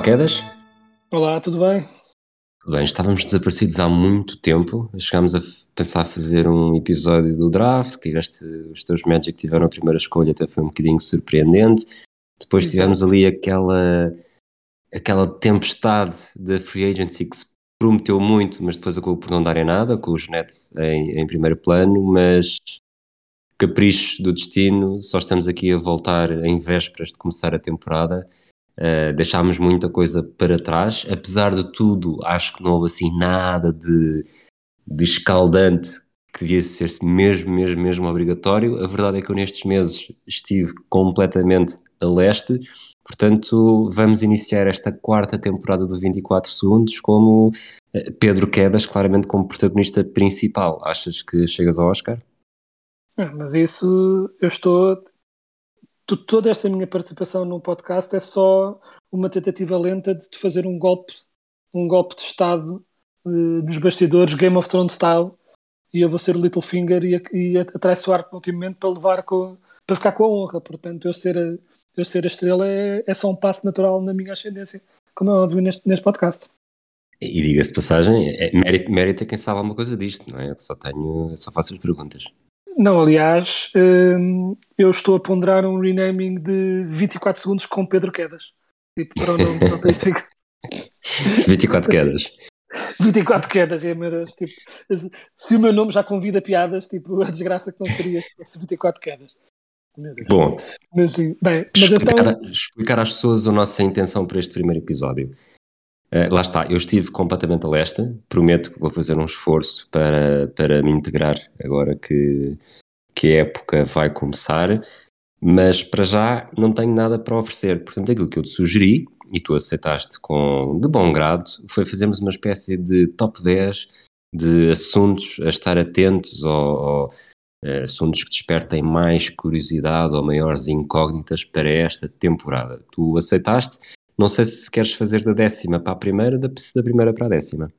Olá, Quedas. Olá, tudo bem? Tudo Bem, estávamos desaparecidos há muito tempo. Chegámos a pensar fazer um episódio do draft, que tiveste, os teus Magic tiveram a primeira escolha, até foi um bocadinho surpreendente. Depois Exato. tivemos ali aquela, aquela tempestade da free agency que se prometeu muito, mas depois acabou por não dar em nada, com os Nets em, em primeiro plano, mas caprichos do destino, só estamos aqui a voltar em vésperas de começar a temporada. Uh, deixámos muita coisa para trás, apesar de tudo, acho que não houve assim nada de, de escaldante que devia ser mesmo, mesmo, mesmo obrigatório. A verdade é que eu nestes meses estive completamente a leste, portanto vamos iniciar esta quarta temporada do 24 Segundos como eh, Pedro Quedas, claramente como protagonista principal. Achas que chegas ao Oscar? Ah, mas isso eu estou. To- Toda esta minha participação no podcast é só uma tentativa lenta de fazer um golpe, um golpe de Estado eh, nos bastidores, Game of Thrones style, e eu vou ser o Littlefinger e, e atraiçoar-te no último momento para levar com, para ficar com a honra. Portanto, eu ser a, eu ser a estrela é, é só um passo natural na minha ascendência, como é óbvio neste, neste podcast. E diga-se de passagem, é mérito, mérito é quem sabe alguma coisa disto, não é? Eu só tenho, só faço as perguntas. Não, aliás, hum, eu estou a ponderar um renaming de 24 segundos com Pedro Quedas. Tipo, para o nome, só para isto ficar. 24 quedas. 24 quedas, é, meu Deus. Tipo, se o meu nome já convida piadas, tipo, a desgraça que não seria se fosse 24 quedas. Bom, Mas bem, mas explicar, então. explicar às pessoas a nossa intenção para este primeiro episódio. Eh, lá está, eu estive completamente a leste, prometo que vou fazer um esforço para, para me integrar agora que, que a época vai começar, mas para já não tenho nada para oferecer. Portanto, aquilo que eu te sugeri, e tu aceitaste com de bom grado, foi fazermos uma espécie de top 10 de assuntos a estar atentos ou, eh, assuntos que despertem mais curiosidade ou maiores incógnitas para esta temporada. Tu aceitaste? Não sei se queres fazer da décima para a primeira, da, da primeira para a décima.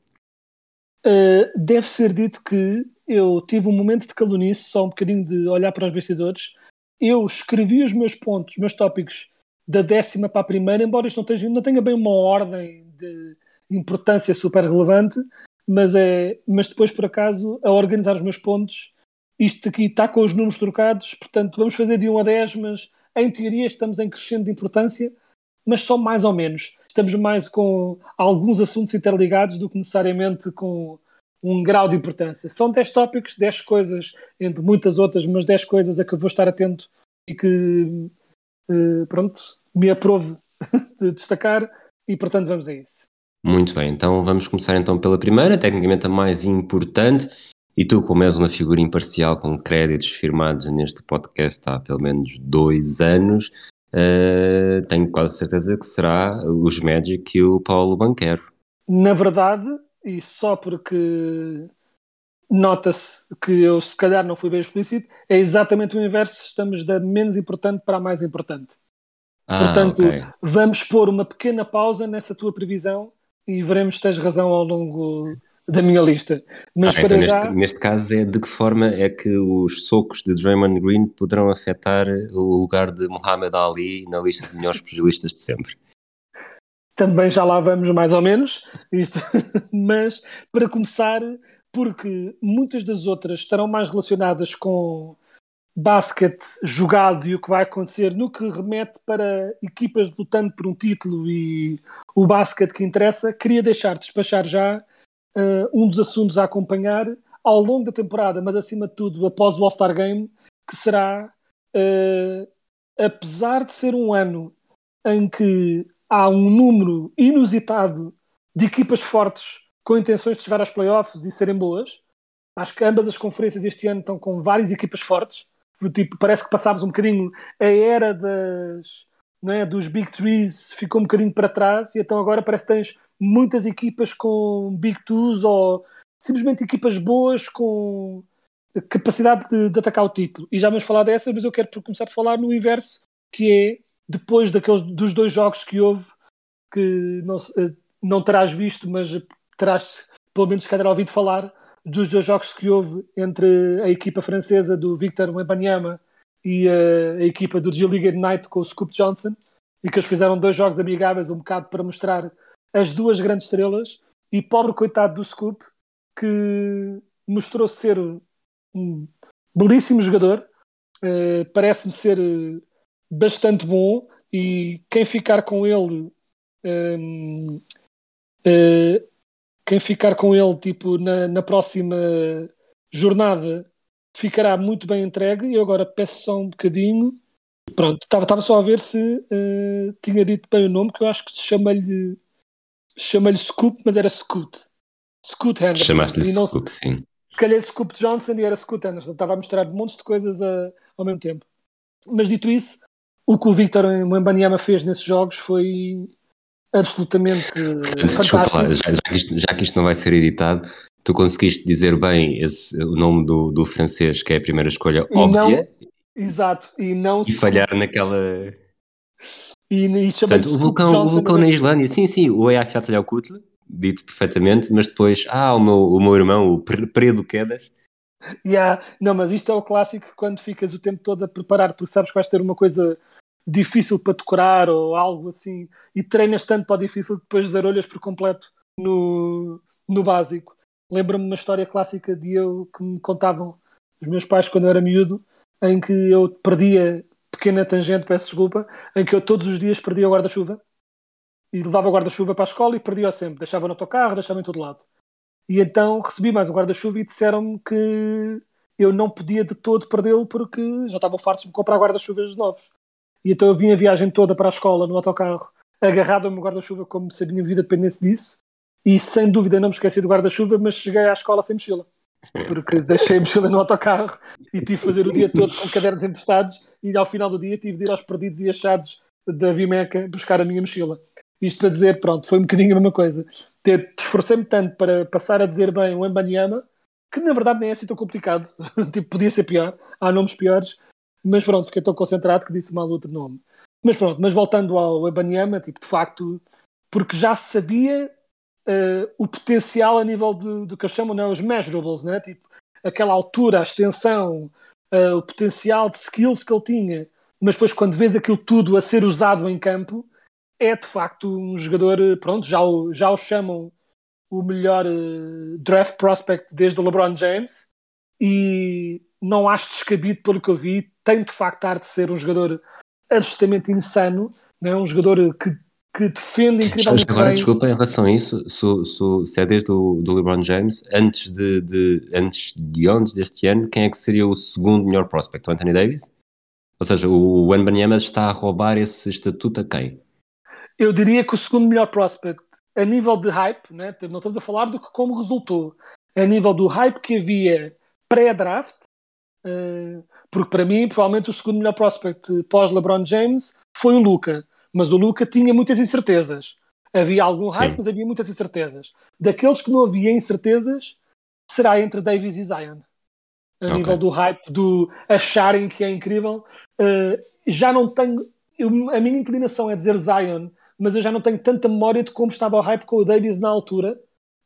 Uh, deve ser dito que eu tive um momento de calunice, só um bocadinho de olhar para os bastidores. Eu escrevi os meus pontos, os meus tópicos da décima para a primeira, embora isto não tenha, não tenha bem uma ordem de importância super relevante, mas, é, mas depois, por acaso, a organizar os meus pontos, isto aqui está com os números trocados, portanto, vamos fazer de 1 a 10, mas em teoria estamos em crescendo de importância, mas só mais ou menos. Estamos mais com alguns assuntos interligados do que necessariamente com um grau de importância. São 10 tópicos, 10 coisas, entre muitas outras, mas 10 coisas a que eu vou estar atento e que, eh, pronto, me aprove de destacar e, portanto, vamos a isso. Muito bem, então vamos começar então pela primeira, tecnicamente a mais importante. E tu, como és uma figura imparcial com créditos firmados neste podcast há pelo menos dois anos, eh, tenho quase certeza que será os Magic e o Paulo Banquero. Na verdade, e só porque nota-se que eu se calhar não fui bem explícito, é exatamente o inverso, estamos da menos importante para a mais importante. Ah, Portanto, ok. vamos pôr uma pequena pausa nessa tua previsão e veremos se tens razão ao longo da minha lista. Mas Ah, para então já, neste, neste caso é de que forma é que os socos de Draymond Green poderão afetar o lugar de Muhammad Ali na lista de melhores pugilistas de sempre? também já lá vamos mais ou menos, isto, mas para começar, porque muitas das outras estarão mais relacionadas com basquete jogado e o que vai acontecer no que remete para equipas lutando por um título e o basquete que interessa, queria deixar despachar já uh, um dos assuntos a acompanhar ao longo da temporada, mas acima de tudo após o All-Star Game, que será, uh, apesar de ser um ano em que há um número inusitado de equipas fortes com intenções de chegar aos playoffs e serem boas. Acho que ambas as conferências este ano estão com várias equipas fortes. Tipo, parece que passámos um bocadinho a era das, não é, dos Big Threes, ficou um bocadinho para trás, e então agora parece que tens muitas equipas com Big Twos ou simplesmente equipas boas com capacidade de, de atacar o título. E já vamos falar dessa, mas eu quero começar por falar no inverso, que é depois daqueles dos dois jogos que houve, que não, eh, não terás visto, mas terás pelo menos se ouvido falar dos dois jogos que houve entre a equipa francesa do Victor Wembanyama e a, a equipa do G-League Night com o Scoop Johnson e que eles fizeram dois jogos amigáveis um bocado para mostrar as duas grandes estrelas e pobre coitado do Scoop que mostrou ser um belíssimo jogador uh, parece-me ser uh, bastante bom e quem ficar com ele um, uh, eh, quem ficar com ele tipo na, na próxima jornada ficará muito bem entregue. E agora peço só um bocadinho. Pronto, estava só a ver se uh, tinha dito bem o nome, que eu acho que chama-lhe chama-lhe Scoop, mas era Scoot. Scoot Henderson. Chamaste-lhe Scoop, sim. Se calhar Scoop Johnson e era Scoot Henderson. Estava a mostrar montes de coisas a, ao mesmo tempo. Mas dito isso, o que o Victor Mbanyama fez nesses jogos foi absolutamente fantástico. Lá, já, já, que isto, já, que isto, não vai ser editado, tu conseguiste dizer bem esse, o nome do, do francês, que é a primeira escolha e óbvia. Não, exato, e não e falhar naquela. E, e Portanto, o vulcão, o vulcão na Islândia, sim, sim, o Eyjafjallajökull, dito perfeitamente, mas depois, ah, o meu, o meu irmão, o Predo Quedas. Yeah. Não, mas isto é o clássico quando ficas o tempo todo a preparar, porque sabes que vais ter uma coisa difícil para decorar ou algo assim, e treinas tanto para o difícil que depois zarolhas por completo no, no básico. Lembro-me uma história clássica de eu que me contavam os meus pais quando eu era miúdo, em que eu perdia, pequena tangente, peço desculpa, em que eu todos os dias perdia o guarda-chuva e levava o guarda-chuva para a escola e perdia-o sempre. Deixava no autocarro, deixava em todo lado. E então recebi mais um guarda-chuva e disseram-me que eu não podia de todo perdê-lo porque já estavam fartos de comprar guarda-chuvas novos. E então eu vim a viagem toda para a escola no autocarro, agarrado ao meu guarda-chuva, como se a minha vida dependesse disso. E sem dúvida não me esqueci do guarda-chuva, mas cheguei à escola sem mochila. Porque deixei a mochila no autocarro e tive de fazer o dia todo com cadernos emprestados e ao final do dia tive de ir aos perdidos e achados da Vimeca buscar a minha mochila. Isto para dizer, pronto, foi um bocadinho a mesma coisa. Esforcei-me tanto para passar a dizer bem o Embanyama, que na verdade nem é assim tão complicado. tipo, podia ser pior, há nomes piores, mas pronto, fiquei tão concentrado que disse mal outro nome. Mas pronto, mas voltando ao Ebanyama, tipo, de facto, porque já sabia uh, o potencial a nível do, do que eu chamo né, os measurables, né? tipo, aquela altura, a extensão, uh, o potencial de skills que ele tinha, mas depois quando vês aquilo tudo a ser usado em campo, é de facto um jogador, pronto, já o, já o chamam o melhor uh, draft prospect desde o LeBron James e não acho descabido pelo que eu vi, tem de facto a arte de ser um jogador absolutamente insano, não é? um jogador que, que defende incrivelmente Agora, bem. desculpa, em relação a isso, se, se, se é desde o do LeBron James, antes de, de, antes de antes deste ano, quem é que seria o segundo melhor prospect? O Anthony Davis? Ou seja, o Wembanyama está a roubar esse estatuto a quem? Eu diria que o segundo melhor prospect, a nível de hype, né? não estamos a falar do que como resultou, a nível do hype que havia pré-draft, uh, porque para mim, provavelmente, o segundo melhor prospect pós-LeBron James foi o Luca. Mas o Luca tinha muitas incertezas. Havia algum hype, Sim. mas havia muitas incertezas. Daqueles que não havia incertezas, será entre Davis e Zion. A okay. nível do hype, do acharem que é incrível. Uh, já não tenho. Eu, a minha inclinação é dizer Zion, mas eu já não tenho tanta memória de como estava o hype com o Davis na altura.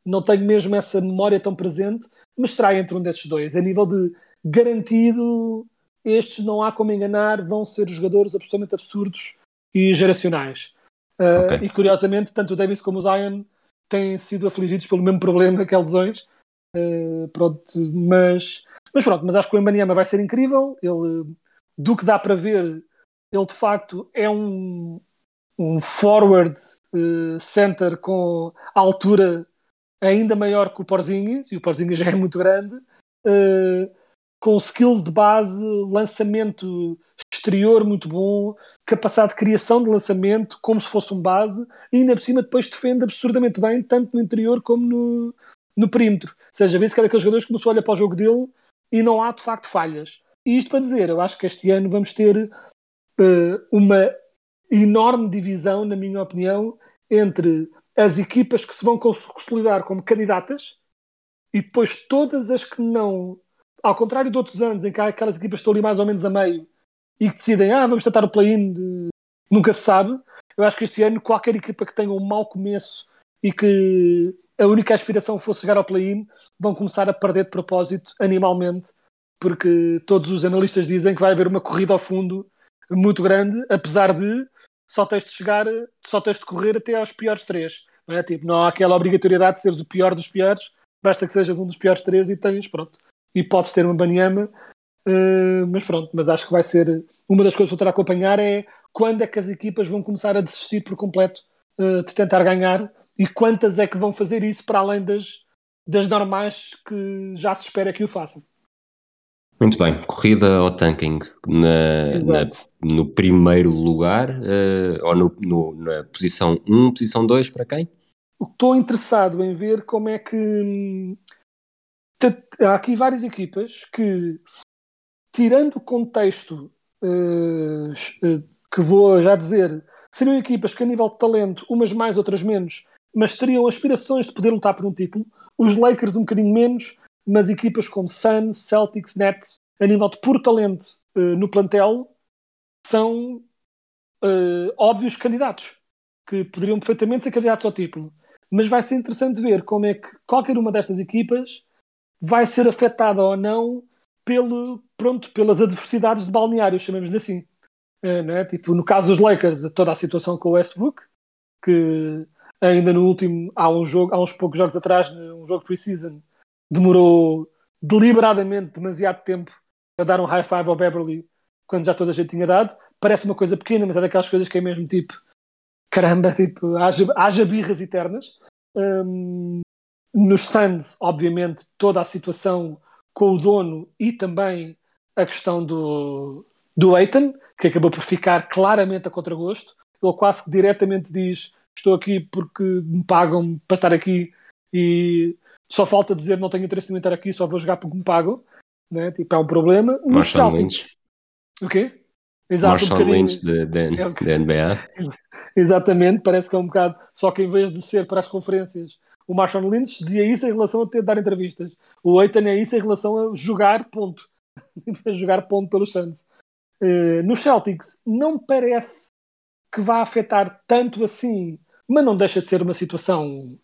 Não tenho mesmo essa memória tão presente mas será entre um destes dois. A nível de garantido, estes não há como enganar, vão ser jogadores absolutamente absurdos e geracionais. Uh, okay. E curiosamente, tanto o Davis como o Zion têm sido afligidos pelo mesmo problema que é lesões. Uh, pronto, mas, mas pronto, mas acho que o Embanyama vai ser incrível. Ele, do que dá para ver, ele de facto é um, um forward uh, center com altura ainda maior que o Porzingis, e o Porzingis já é muito grande, uh, com skills de base, lançamento exterior muito bom, capacidade de criação de lançamento, como se fosse um base, e ainda por cima depois defende absurdamente bem, tanto no interior como no, no perímetro. Ou seja, vê-se que é daqueles jogadores que começou a olhar para o jogo dele e não há de facto falhas. E isto para dizer, eu acho que este ano vamos ter uh, uma enorme divisão, na minha opinião, entre as equipas que se vão consolidar como candidatas e depois todas as que não, ao contrário de outros anos em que há aquelas equipas que estão ali mais ou menos a meio e que decidem, ah, vamos tentar o play-in, de... nunca se sabe. Eu acho que este ano qualquer equipa que tenha um mau começo e que a única aspiração fosse chegar ao play-in, vão começar a perder de propósito animalmente, porque todos os analistas dizem que vai haver uma corrida ao fundo muito grande, apesar de só tens de chegar, só tens de correr até aos piores três. Não é? Tipo, não há aquela obrigatoriedade de seres o pior dos piores, basta que sejas um dos piores três e tens, pronto. E podes ter uma Banyama, uh, mas pronto, mas acho que vai ser uma das coisas que vou ter a acompanhar é quando é que as equipas vão começar a desistir por completo uh, de tentar ganhar e quantas é que vão fazer isso para além das, das normais que já se espera que o façam. Muito bem, corrida ao tanking na, na, no primeiro lugar uh, ou no, no, na posição 1, posição 2 para quem? Estou interessado em ver como é que hum, há aqui várias equipas que, tirando o contexto uh, que vou já dizer, seriam equipas que a nível de talento, umas mais, outras menos, mas teriam aspirações de poder lutar por um título. Os Lakers um bocadinho menos, mas equipas como Suns, Celtics, Nets, a nível de puro talento uh, no plantel, são uh, óbvios candidatos, que poderiam perfeitamente ser candidatos ao título. Mas vai ser interessante ver como é que qualquer uma destas equipas vai ser afetada ou não pelo, pronto, pelas adversidades de balneário, chamemos-lhe assim. É? Tipo, no caso dos Lakers, toda a situação com o Westbrook, que ainda no último, há um jogo, há uns poucos jogos atrás, um jogo pre-season, demorou deliberadamente demasiado tempo a dar um high five ao Beverly quando já toda a gente tinha dado. Parece uma coisa pequena, mas é daquelas coisas que é mesmo tipo caramba, tipo, haja, haja birras eternas. Um, nos Suns, obviamente, toda a situação com o dono e também a questão do, do Aiton, que acabou por ficar claramente a contragosto. Ele quase que diretamente diz estou aqui porque me pagam para estar aqui e só falta dizer não tenho interesse em estar aqui, só vou jogar porque me pagam. Né? Tipo, é um problema. Marshall Lynch. O quê? Exato, Marshall um Lynch da é NBA. Exatamente, parece que é um bocado. Só que em vez de ser para as conferências, o Marshall Lynch dizia isso em relação a ter de dar entrevistas. O Eitan é isso em relação a jogar ponto. a jogar ponto pelos Suns. Uh, no Celtics, não parece que vá afetar tanto assim mas não deixa de ser uma situação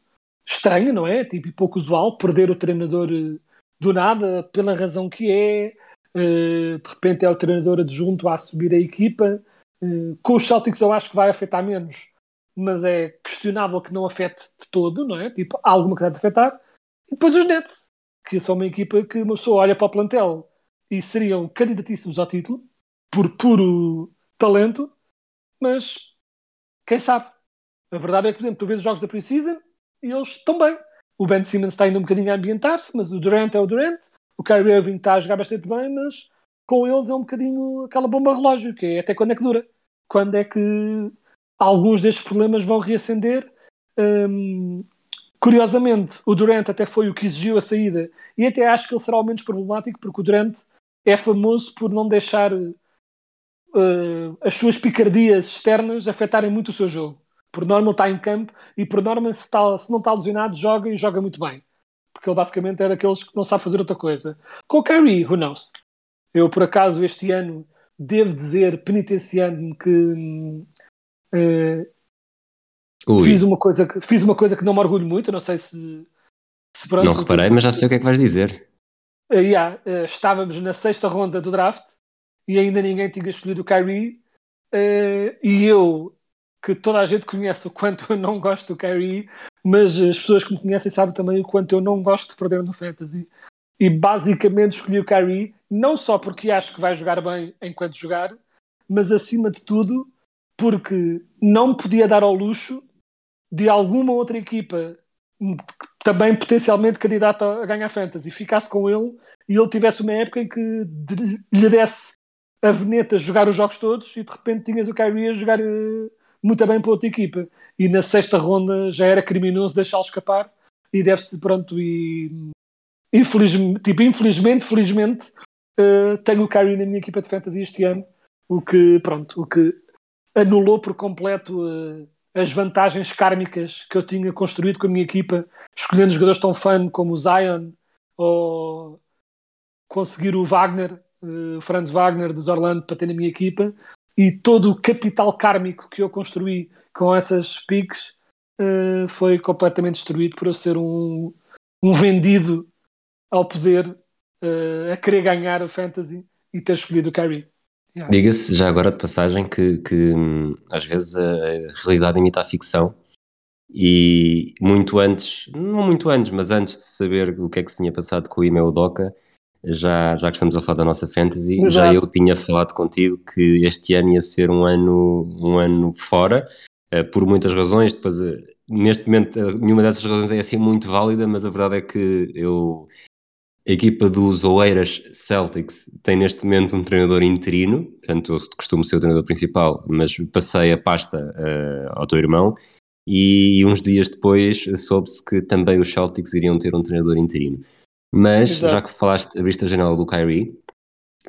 estranha, não é? Tipo, pouco usual, perder o treinador eh, do nada, pela razão que é, eh, de repente é o treinador adjunto a assumir a equipa. Eh, com os Celtics eu acho que vai afetar menos, mas é questionável que não afete de todo, não é? Tipo, há alguma que vai afetar. E depois os Nets, que são uma equipa que uma pessoa olha para o plantel e seriam candidatíssimos ao título, por puro talento, mas quem sabe? A verdade é que, por exemplo, tu vês os jogos da Pre-Season e eles estão bem. O Ben Simmons está ainda um bocadinho a ambientar-se, mas o Durant é o Durant. O Kyrie Irving está a jogar bastante bem, mas com eles é um bocadinho aquela bomba relógio, que é até quando é que dura. Quando é que alguns destes problemas vão reacender. Hum, curiosamente, o Durant até foi o que exigiu a saída. E até acho que ele será o menos problemático porque o Durant é famoso por não deixar uh, as suas picardias externas afetarem muito o seu jogo. Por norma ele está em campo e por norma se, está, se não está lesionado joga e joga muito bem. Porque ele basicamente é daqueles que não sabe fazer outra coisa. Com o Kyrie, who knows? Eu por acaso este ano devo dizer penitenciando-me que uh, fiz uma coisa que fiz uma coisa que não me orgulho muito não sei se, se pronto, não reparei mas já sei o que é que vais dizer uh, yeah, uh, estávamos na sexta ronda do draft e ainda ninguém tinha escolhido o Kyrie e eu que toda a gente conhece o quanto eu não gosto do Kyrie, mas as pessoas que me conhecem sabem também o quanto eu não gosto de perder no Fantasy. E basicamente escolhi o Kyrie, não só porque acho que vai jogar bem enquanto jogar, mas acima de tudo porque não podia dar ao luxo de alguma outra equipa também potencialmente candidata a ganhar Fantasy ficasse com ele e ele tivesse uma época em que lhe desse a veneta jogar os jogos todos e de repente tinhas o Kyrie a jogar uh, muito bem para outra equipa. E na sexta ronda já era criminoso deixá-lo escapar. e deve-se, pronto, e infelizmente, tipo, infelizmente, felizmente, uh, tenho o Kyrie na minha equipa de fantasy este ano, o que, pronto, o que anulou por completo uh, as vantagens kármicas que eu tinha construído com a minha equipa, escolhendo jogadores tão fã como o Zion ou conseguir o Wagner, uh, Franz Wagner dos Orlando para ter na minha equipa e todo o capital kármico que eu construí com essas piques uh, foi completamente destruído por eu ser um, um vendido ao poder uh, a querer ganhar a fantasy e ter escolhido o Kyrie. Diga-se já agora de passagem que, que hum, às vezes a, a realidade imita a ficção e muito antes, não muito antes, mas antes de saber o que é que se tinha passado com o e-mail Doca, já, já que estamos a falar da nossa fantasy, Exato. já eu tinha falado contigo que este ano ia ser um ano, um ano fora, uh, por muitas razões. Depois, uh, neste momento, uh, nenhuma dessas razões é assim muito válida, mas a verdade é que eu, a equipa dos Oeiras Celtics tem neste momento um treinador interino, portanto, eu costumo ser o treinador principal, mas passei a pasta ao teu irmão. E uns dias depois soube-se que também os Celtics iriam ter um treinador interino. Mas, Exato. já que falaste, abriste a janela do Kyrie,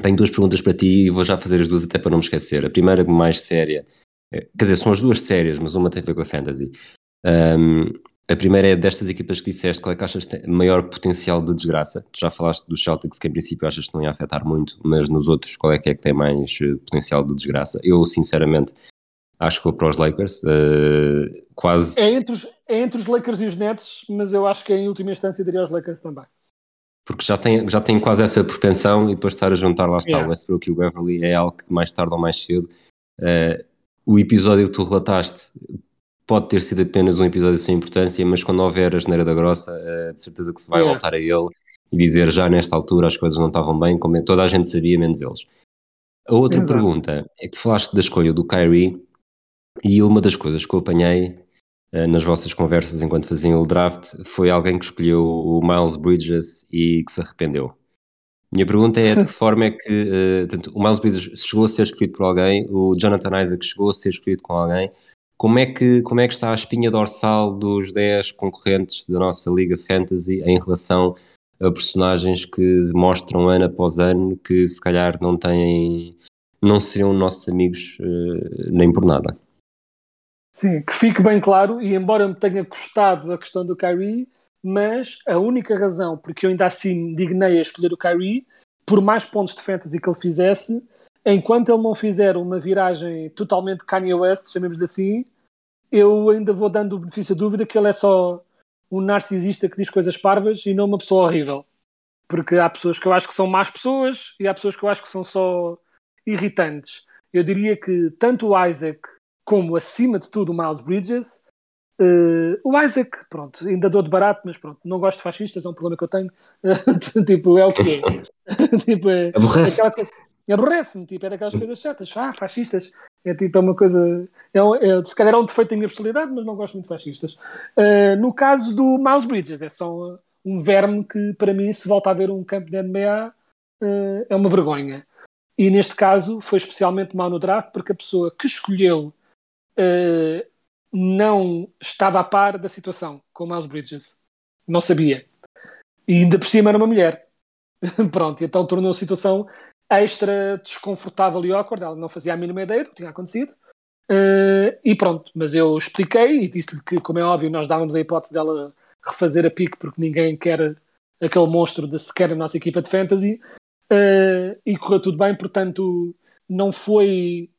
tenho duas perguntas para ti e vou já fazer as duas até para não me esquecer. A primeira, mais séria, eh, quer dizer, são as duas sérias, mas uma tem a ver com a fantasy. Um, a primeira é destas equipas que disseste, qual é que achas que tem maior potencial de desgraça? Tu já falaste dos Celtics, que em princípio achas que não ia afetar muito, mas nos outros, qual é que é que tem mais eh, potencial de desgraça? Eu, sinceramente, acho que vou para os Lakers. Uh, quase. É entre, os, é entre os Lakers e os Nets, mas eu acho que em última instância diria aos Lakers também porque já tem, já tem quase essa propensão e depois estar a juntar lá está yeah. o Westbrook e o Beverly é algo que mais tarde ou mais cedo uh, o episódio que tu relataste pode ter sido apenas um episódio sem importância, mas quando houver a geneira da grossa, uh, de certeza que se vai yeah. voltar a ele e dizer já nesta altura as coisas não estavam bem, como toda a gente sabia, menos eles. A outra Exato. pergunta é que falaste da escolha do Kyrie e uma das coisas que eu apanhei eh, nas vossas conversas enquanto faziam o draft foi alguém que escolheu o Miles Bridges e que se arrependeu. Minha pergunta é de que forma é que uh, tanto, o Miles Bridges chegou a ser escolhido por alguém, o Jonathan Isaac chegou a ser escolhido com alguém. Como é que, como é que está a espinha dorsal dos 10 concorrentes da nossa Liga Fantasy em relação a personagens que mostram ano após ano que se calhar não têm, não seriam nossos amigos uh, nem por nada? Sim, que fique bem claro, e embora me tenha gostado da questão do Kyrie, mas a única razão porque eu ainda assim me dignei a escolher o Kyrie, por mais pontos de fantasy que ele fizesse, enquanto ele não fizer uma viragem totalmente Kanye West, chamemos-lhe assim, eu ainda vou dando o benefício da dúvida que ele é só um narcisista que diz coisas parvas e não uma pessoa horrível. Porque há pessoas que eu acho que são más pessoas e há pessoas que eu acho que são só irritantes. Eu diria que tanto o Isaac como acima de tudo o Miles Bridges. Uh, o Isaac, pronto, ainda dou de barato, mas pronto, não gosto de fascistas, é um problema que eu tenho. tipo, é o que é. tipo, é, Aborrece. É Aborrece-me, tipo, é daquelas coisas chatas. Ah, fascistas. É tipo, é uma coisa. É, é, se calhar é um defeito da minha personalidade, mas não gosto muito de fascistas. Uh, no caso do Miles Bridges, é só um verme que, para mim, se volta a ver um campo de NBA, uh, eh, é uma vergonha. E neste caso foi especialmente mal no draft, porque a pessoa que escolheu uh, não estava a par da situação com o Miles Bridges. Não sabia. E ainda por cima era uma mulher. Pronto, então tornou a situação extra desconfortável e awkward. Ela não fazia a mínima ideia do que tinha acontecido. Uh, e pronto, mas eu expliquei e disse-lhe que, como é óbvio, nós dávamos a hipótese dela refazer a pique porque ninguém quer aquele monstro de sequer a nossa equipa de fantasy. Uh, e correu tudo bem, portanto, não foi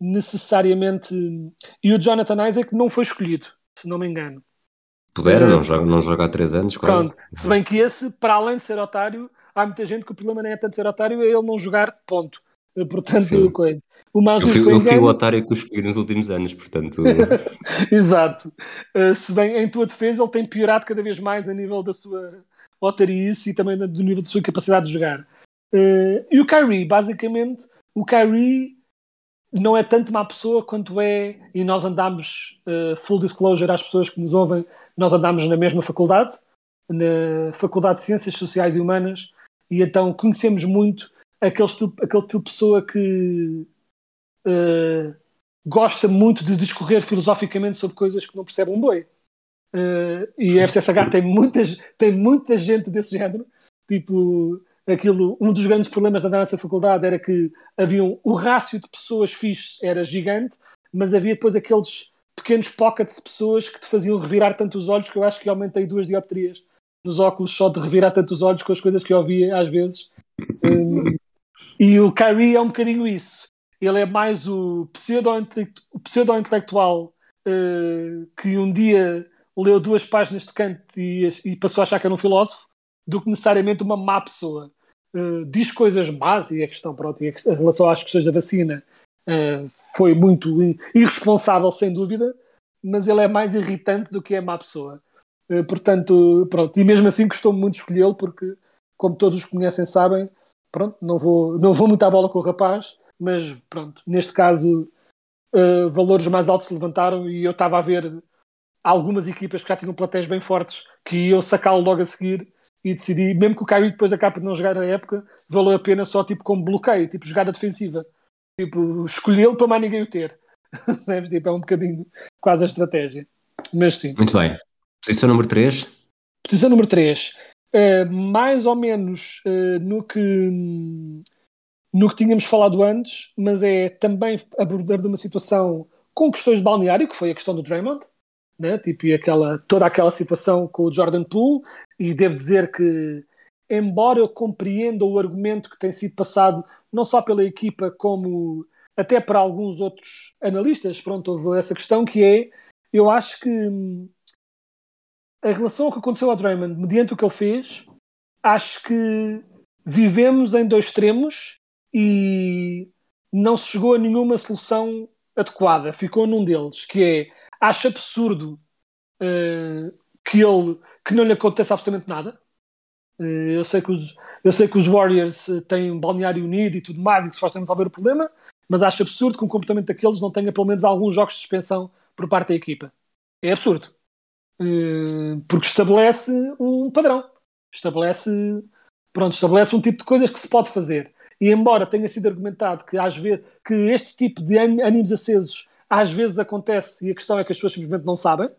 necessariamente. E o Jonathan Isaac não foi escolhido, se não me engano. Pudera, não joga, não joga há 3 anos, quase. Pronto. Se bem que esse, para além de ser otário, há muita gente que o problema não é tanto ser otário, é ele não jogar, ponto. Portanto, Sim. coisa. O eu fui, eu fui o otário que o escolhi nos últimos anos, portanto. Exato. Uh, se bem em tua defesa, ele tem piorado cada vez mais a nível da sua otarice e também do nível da sua capacidade de jogar. Uh, e o Kyrie, basicamente, o Kyrie não é tanto má pessoa quanto é, e nós andamos, uh, full disclosure às pessoas que nos ouvem, nós andamos na mesma faculdade, na Faculdade de Ciências Sociais e Humanas, e então conhecemos muito aquele, aquele tipo de pessoa que uh, gosta muito de discorrer filosoficamente sobre coisas que não percebe um boi. Uh, e a FCSH tem, muitas, tem muita gente desse género. Tipo, aquilo, um dos grandes problemas da nossa faculdade era que havia um, o rácio de pessoas fixes era gigante, mas havia depois aqueles pequenos pockets de pessoas que te faziam revirar tanto os olhos que eu acho que aumentei duas dioptrias nos óculos só de revirar tanto os olhos com as coisas que eu ouvia às vezes. Um, e o Kyrie é um bocadinho isso. Ele é mais o pseudo-intelectual uh, que um dia leu duas páginas de Kant e, e, passou a achar que era um filósofo, do que necessariamente uma má pessoa. Uh, diz coisas más e a questão, pronto, a relação às questões da vacina uh, foi muito irresponsável, sem dúvida, mas ele é mais irritante do que é má pessoa. Uh, portanto, pronto, e mesmo assim costumo muito escolhê-lo porque, como todos os que conhecem sabem, pronto, não vou, não vou muito à bola com o rapaz, mas pronto, neste caso uh, valores mais altos se levantaram e eu estava a ver algumas equipas que já tinham platéis bem fortes que iam sacá-lo logo a seguir e decidi, mesmo que o Caio depois acabe de não jogar na época, valeu a pena só tipo como bloqueio, tipo jogada defensiva. Tipo, escolhê-lo para mais ninguém o ter. tipo, é um bocadinho quase a estratégia. Mas sim. Muito bem. Posição número 3. Posição número 3. Uh, eh, mais ou menos uh, no que no que tínhamos falado antes, mas é também abordar de uma situação com questões de balneário, que foi a questão do Draymond, né? tipo, e aquela, toda aquela situação com o Jordan Poole, e devo dizer que, embora eu compreenda o argumento que tem sido passado, não só pela equipa, como até para alguns outros analistas, pronto, houve essa questão que é, eu acho que a relação ao que aconteceu ao Draymond, mediante o que ele fez, acho que vivemos em dois extremos e não se chegou a nenhuma solução adequada. Ficou num deles, que é acho absurdo uh, que ele que não lhe aconteça absolutamente nada. Uh, eu, sei que os, eu sei que os Warriors eh, têm um balneário unido e tudo mais e que supostamente resolver o problema, mas acho absurdo que um comportamento daqueles não tenha pelo menos alguns jogos de suspensão por parte da equipa. É absurdo. Uh, porque estabelece um padrão. Estabelece, pronto, estabelece um tipo de coisas que se pode fazer. E embora tenha sido argumentado que, às vezes, que este tipo de ânimos acesos às vezes acontece e a questão é que as pessoas simplesmente não sabem,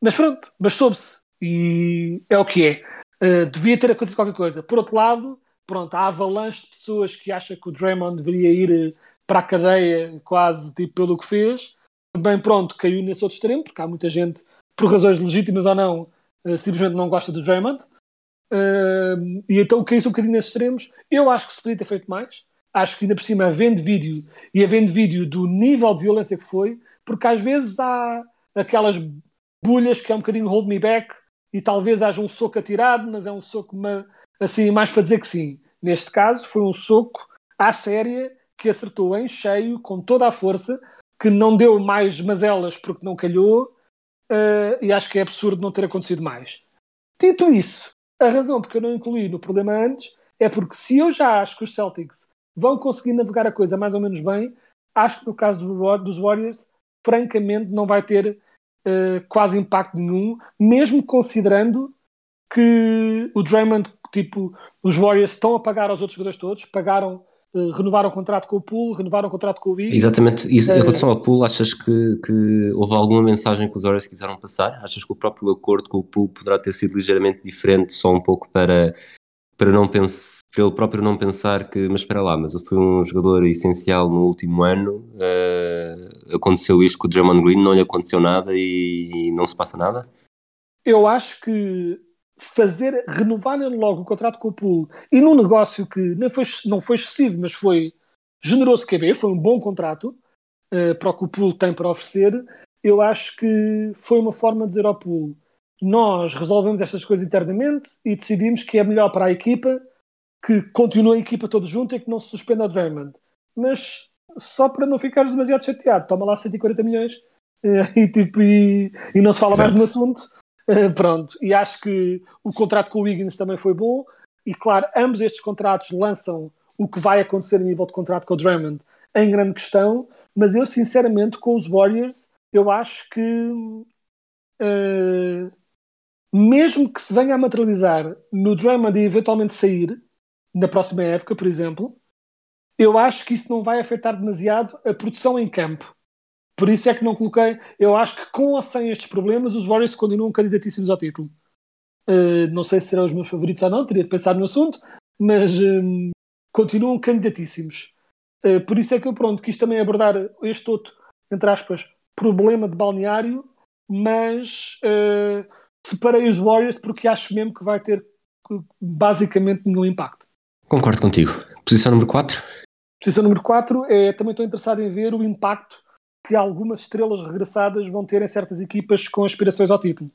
mas pronto, mas soube-se. E é o que é. Uh, devia ter acontecido qualquer coisa. Por outro lado, pronto, há avalanche de pessoas que acham que o Draymond deveria ir eh, para a cadeia quase tipo pelo que fez. Também pronto, caiu nesse outro extremo, porque há muita gente, por razões legítimas ou não, uh, simplesmente não gosta do Draymond. Uh, e então caiu-se um bocadinho nesses extremos. Eu acho que se podia ter feito mais. Acho que ainda por cima, havendo vídeo e havendo vídeo do nível de violência que foi, porque às vezes há aquelas bulhas que é um bocadinho hold me back e talvez haja um soco atirado, mas é um soco assim mais para dizer que sim. Neste caso, foi um soco à séria que acertou em cheio, com toda a força, que não deu mais mazelas porque não calhou, uh, e acho que é absurdo não ter acontecido mais. Dito isso, a razão porque eu não incluí no problema antes é porque se eu já acho que os Celtics vão conseguir navegar a coisa mais ou menos bem, acho que no caso do, dos Warriors, francamente, não vai ter uh, quase impacto nenhum, mesmo considerando que o Draymond, tipo, os Warriors estão a pagar aos outros jogadores todos, pagaram Uh, renovaram o contrato com o Pool, renovaram o contrato com o Big. Exatamente. Em relação ao Pool, achas que, que, houve alguma mensagem que os Warriors quiseram passar? Achas que o próprio acordo com o Pool poderá ter sido ligeiramente diferente, só um pouco para, para, não pensar, para ele próprio não pensar que, mas espera lá, mas eu fui um jogador essencial no último ano, uh, aconteceu isto com o Draymond Green, não lhe aconteceu nada e, e não se passa nada? Eu acho que fazer, renovar logo o contrato com o Pool e num negócio que não foi, não foi excessivo, mas foi generoso que foi um bom contrato uh, para o que o Pool tem para oferecer, eu acho que foi uma forma de dizer ao Pool nós resolvemos estas coisas internamente e decidimos que é melhor para a equipa que continue a equipa toda junto e que não se suspenda o Draymond. Mas só para não ficares demasiado chateado, toma lá 140 milhões uh, e, tipo, e, e não se fala Exato. mais no assunto pronto, e acho que o contrato com o Wiggins também foi bom. E claro, ambos estes contratos lançam o que vai acontecer a nível de contrato com o Drummond em grande questão. Mas eu, sinceramente, com os Warriors, eu acho que uh, mesmo que se venha a materializar no Drummond e eventualmente sair na próxima época, por exemplo, eu acho que isso não vai afetar demasiado a produção em campo. Por isso é que não coloquei. Eu acho que com ou sem estes problemas, os Warriors continuam candidatíssimos ao título. Uh, não sei se serão os meus favoritos ou não, teria de pensar no assunto, mas um, continuam candidatíssimos. Uh, por isso é que eu pronto, quis também abordar este outro, entre aspas, problema de balneário, mas uh, separei os Warriors porque acho mesmo que vai ter basicamente nenhum impacto. Concordo contigo. Posição número 4? Posição número 4 é também estou interessado em ver o impacto que algumas estrelas regressadas vão ter em certas equipas com aspirações ao título.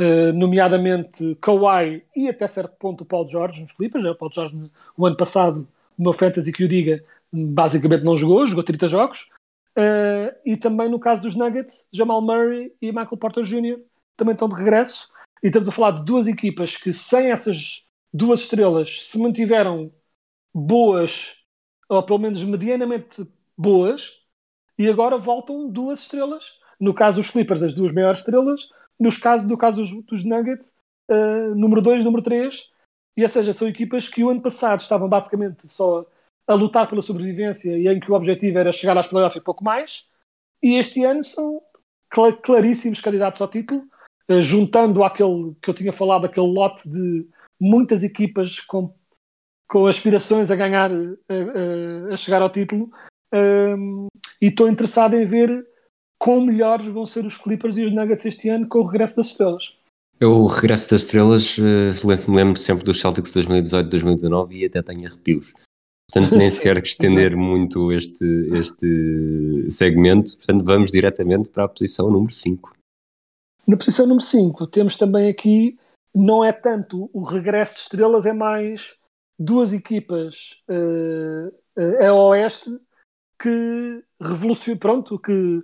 Uh, nomeadamente Kawhi e até certo ponto o Paul George nos Clippers. Né? O Paul George, o ano passado, o meu fantasy que o diga, basicamente não jogou, jogou 30 jogos. Uh, e também no caso dos Nuggets, Jamal Murray e Michael Porter Jr. também estão de regresso. E estamos a falar de duas equipas que, sem essas duas estrelas, se mantiveram boas, ou pelo menos medianamente boas, e agora voltam duas estrelas. No caso dos Clippers, as duas maiores estrelas. Nos caso, no caso dos, dos Nuggets, uh, número 2, número 3. E, ou seja, são equipas que o ano passado estavam basicamente só a lutar pela sobrevivência e em que o objetivo era chegar às playoffs e pouco mais. E este ano são cl claríssimos candidatos ao título, uh, juntando aquele que eu tinha falado, aquele lote de muitas equipas com, com aspirações a ganhar, uh, a chegar ao título. Um, e estou interessado em ver quão melhores vão ser os Clippers e os Nuggets este ano com o regresso das estrelas. Eu, o regresso das estrelas, uh, me lembro sempre dos Celtics 2018, 2019 e até tenho arrepios. Portanto, nem sequer estender muito este, este segmento. Portanto, vamos diretamente para a posição número 5. Na posição número 5 temos também aqui, não é tanto o regresso de estrelas, é mais duas equipas uh, uh, a oeste que revolucion, pronto, que,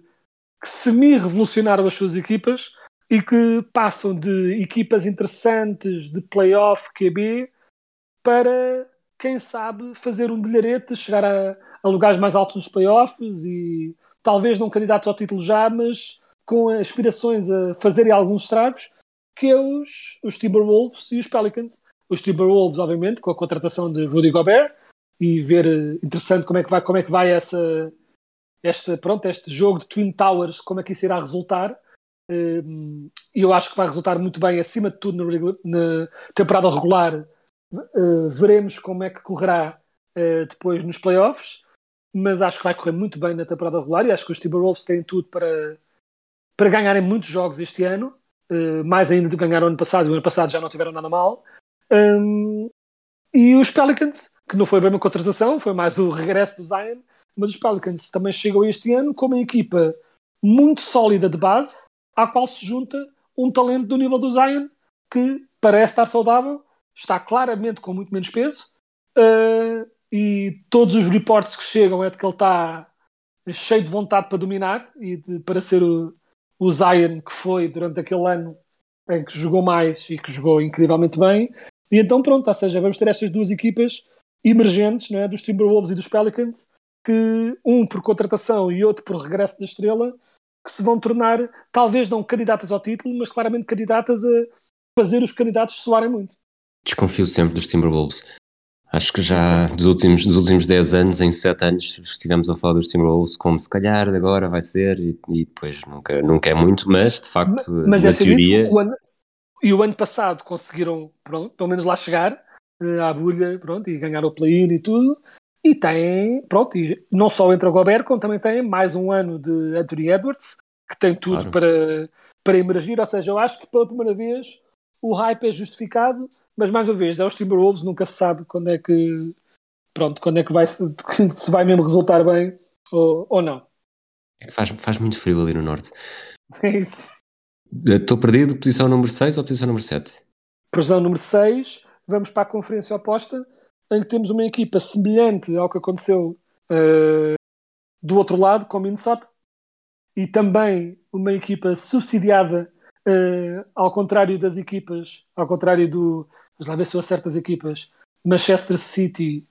que semi-revolucionaram as suas equipas e que passam de equipas interessantes de playoff QB para, quem sabe, fazer um bilharete, chegar a, a lugares mais altos nos playoffs e talvez não candidatos ao título já, mas com aspirações a fazerem alguns estragos, que é os, os Timberwolves e os Pelicans. Os Timberwolves, obviamente, com a contratação de Rudy Gobert, e ver eh, interessante como é que vai, como é que vai essa, este, pronto, este jogo de Twin Towers, como é que isso irá resultar. Eh, e eu acho que vai resultar muito bem, acima de tudo, na, temporada regular. Eh, veremos como é que correrá depois nos playoffs, mas acho que vai correr muito bem na temporada regular e acho que os Timberwolves têm tudo para, para ganharem muitos jogos este ano, mais ainda do que ganharam ano passado, e o ano passado já não tiveram nada mal. e os Pelicans que não foi bem uma contratação, foi mais o regresso do Zion, mas os Pelicans também chegam este ano com uma equipa muito sólida de base, à qual se junta um talento do nível do Zion, que parece estar saudável, está claramente com muito menos peso, uh, e todos os reportes que chegam é de que ele está cheio de vontade para dominar e de, para ser o, o Zion que foi durante aquele ano em que jogou mais e que jogou incrivelmente bem. E então pronto, ou seja, vamos ter estas duas equipas emergentes é, dos Timberwolves e dos Pelicans, que um por contratação e outro por regresso da estrela, que se vão tornar, talvez não candidatas ao título, mas claramente candidatas a fazer os candidatos soarem muito. Desconfio sempre dos Timberwolves. Acho que já dos últimos, dos últimos 10 anos, em 7 anos, estivemos a falar dos Timberwolves como se calhar agora vai ser e, e depois nunca, nunca é muito, mas de facto, mas, mas na teoria. Dito, o ano, e o ano passado conseguiram, pronto, pelo menos lá chegar, à bulha, pronto, e ganhar o play-in e tudo. E tem, pronto, e não só entra o Gobert, como também tem mais um ano de Anthony Edwards, que tem tudo claro. para, para emergir. Ou seja, eu acho que pela primeira vez o hype é justificado, mas mais uma vez, é os Timberwolves, nunca se sabe quando é que, pronto, quando é que vai se, se vai mesmo resultar bem ou, ou não. É que faz, faz muito frio ali no norte. É isso. Estou perdido, posição número 6 ou posição número 7? Posição número 6 vamos para a conferência oposta, em que temos uma equipa semelhante ao que aconteceu uh, do outro lado, com Minnesota, e também uma equipa subsidiada, uh, ao contrário das equipas, ao contrário do. Vamos lá ver se eu acerto as equipas. Manchester City,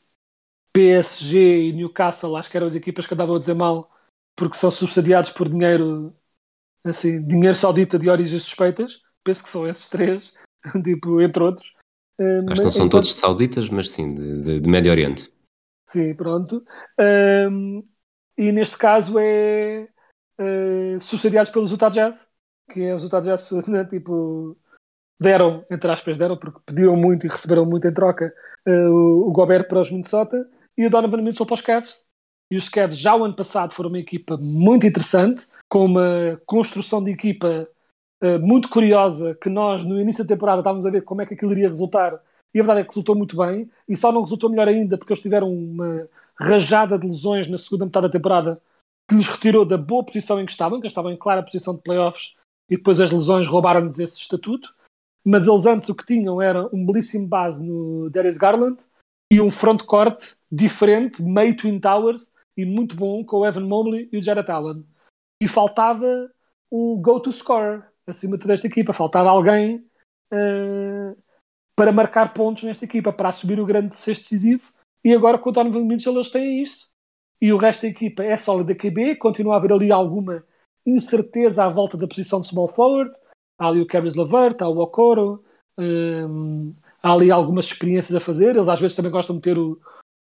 PSG e Newcastle, acho que eram as equipas que andavam a dizer mal, porque são subsidiados por dinheiro, assim, dinheiro saudita de origens suspeitas. Penso que são esses três, tipo, entre outros. Um, Acho que não são enquanto... todos sauditas, mas sim, de, de, de Médio Oriente. Sim, pronto. Um, e neste caso é uh, sucediados pelos Utah Jazz, que é os Utah Jazz, né, tipo, deram, entre aspas, deram, porque pediram muito e receberam muito em troca uh, o Gobert para os Minnesota e o Donovan Mitchell para os Cavs. E os Cavs já o ano passado foram uma equipa muito interessante, com uma construção de equipa uh, muito curiosa, que nós no início da temporada estávamos a ver como é que aquilo iria resultar, e a verdade é que resultou muito bem, e só não resultou melhor ainda porque eles tiveram uma rajada de lesões na segunda metade da temporada que lhes retirou da boa posição em que estavam, que estavam em clara posição de playoffs, e depois as lesões roubaram-lhes esse estatuto. Mas eles antes o que tinham era um belíssimo base no Darius Garland e um frontcourt diferente, meio Twin Towers, e muito bom com o Evan Mobley e o Jared Allen. E faltava um go-to scorer acima de toda esta equipa. Faltava alguém uh, para marcar pontos nesta equipa, para assumir o grande sexto decisivo. E agora com o Donovan Mitchell eles têm isso. E o resto da equipa é sólida QB, continua a haver ali alguma incerteza à volta da posição de small forward há ali o Caris Lavert, há o Okoro, um, há ali algumas experiências a fazer. Eles às vezes também gostam de ter o,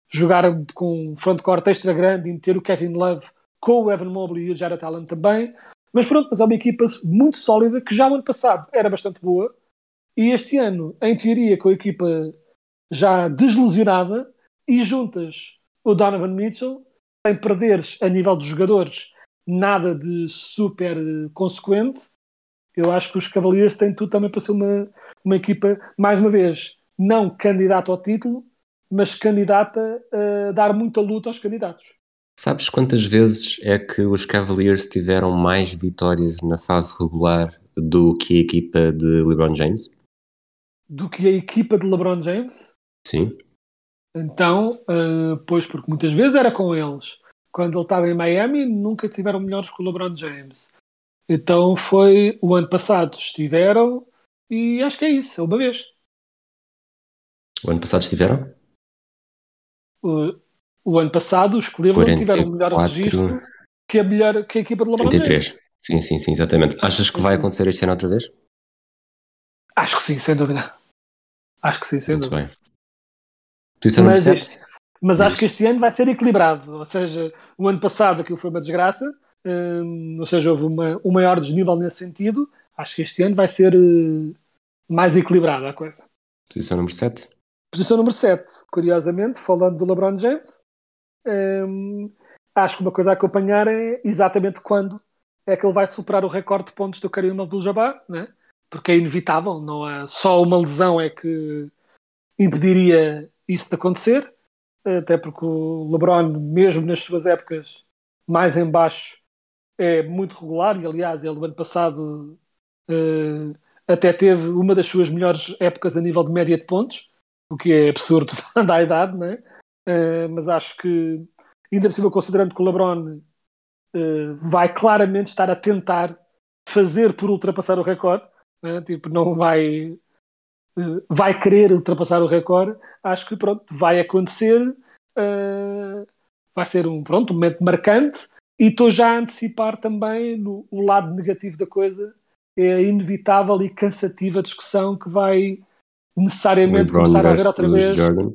jogar com um frontcourt extra grande e meter o Kevin Love com o Evan Mobley e o Jared Allen também. Mas pronto, mas é uma equipa muito sólida que já o ano passado era bastante boa e este ano, em teoria, com a equipa já deslesionada e juntas o Donovan Mitchell, sem perderes a nível dos jogadores nada de super consequente, eu acho que os Cavaliers têm tudo também para ser uma, uma equipa, mais uma vez, não candidata ao título, mas candidata a dar muita luta aos candidatos. Sabes quantas vezes é que os Cavaliers tiveram mais vitórias na fase regular do que a equipa de LeBron James? Do que a equipa de LeBron James? Sim. Então, uh, pois, porque muitas vezes era com eles. Quando ele estava em Miami, nunca tiveram melhores que o LeBron James. Então foi o ano passado, estiveram e acho que é isso, é uma vez. O ano passado estiveram? O ano passado os Cleveland 44, tiveram o melhor registro que a, melhor, que a equipa de LeBron 33. James. Sim, sim, sim, exatamente. Achas que vai acontecer este ano outra vez? Acho que sim, sem dúvida. Acho que sim, sem Muito dúvida. Bem. Posição mas, este, mas acho que este ano vai ser equilibrado. Ou seja, o ano passado aquilo foi uma desgraça um, ou seja, houve uma, um maior desnível nesse sentido. Acho que este ano vai ser uh, mais equilibrada a coisa. Posição número 7. Posição número 7, curiosamente, falando do LeBron James, acho que uma coisa a acompanhar é exatamente quando é que ele vai superar o recorde de pontos do Karim Abdul-Jabbar, né? porque é inevitável, não é só uma lesão é que impediria isso de acontecer, até porque o LeBron, mesmo nas suas épocas mais em baixo, é muito regular e aliás ele no ano passado uh, até teve uma das suas melhores épocas a nível de média de pontos, o que é absurdo da idade, né? Uh, mas acho que ainda por cima considerando que o LeBron uh, vai claramente estar a tentar fazer por ultrapassar o recorde, né? tipo não vai vai querer ultrapassar o recorde, acho que pronto vai acontecer, vai ser um pronto um momento marcante e estou já a antecipar também no, o lado negativo da coisa, é a inevitável e cansativa discussão que vai necessariamente começar a haver outra vez. Jordan.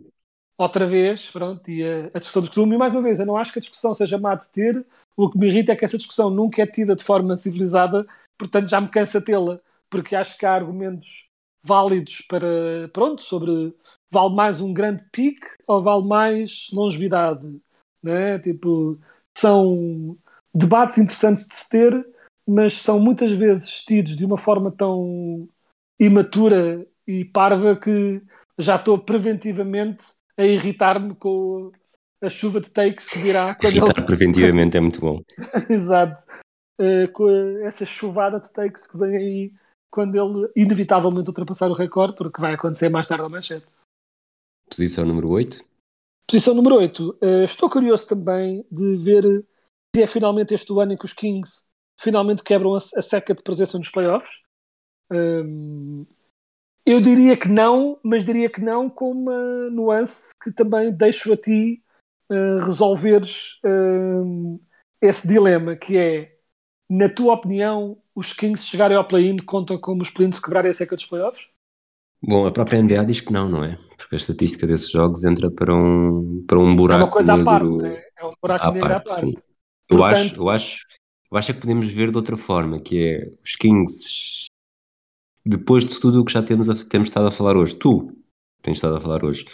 Outra vez, pronto, e a, a discussão do costume. E mais uma vez, eu não acho que a discussão seja má de ter, o que me irrita é que essa discussão nunca é tida de forma civilizada, portanto já me cansa tê-la, porque acho que há argumentos válidos para, pronto, sobre vale mais um grande pique ou vale mais longevidade, né? Tipo, são debates interessantes de se ter, mas são muitas vezes tidos de uma forma tão imatura e parva que já estou preventivamente a irritar-me com a chuva de takes que virá. Quando Irritar ele... preventivamente é muito bom. Exato. Uh, com essa chuvada de takes que vem aí quando ele inevitavelmente ultrapassar o recorde, porque vai acontecer mais tarde ou mais cedo. Posição número 8. Posição número 8. Uh, eh, estou curioso também de ver se é finalmente este o ano em que os Kings finalmente quebram a, a seca de presença nos playoffs. Um, eu diria que não, mas diria que não com uma nuance que também deixo a ti uh, resolveres uh, esse dilema, que é, na tua opinião, os Kings chegarem ao play-in contam como os play-ins quebrarem a seca dos playoffs? Bom, a própria NBA diz que não, não é? Porque a estatística desses jogos entra para um, para um buraco. É uma coisa à parte, é? é um buraco à parte, à parte. Sim. Eu, Portanto... acho, eu acho eu acho que podemos ver de outra forma, que é os Kings, depois de tudo o que já temos, a, temos estado a falar hoje, tu tens estado a falar hoje,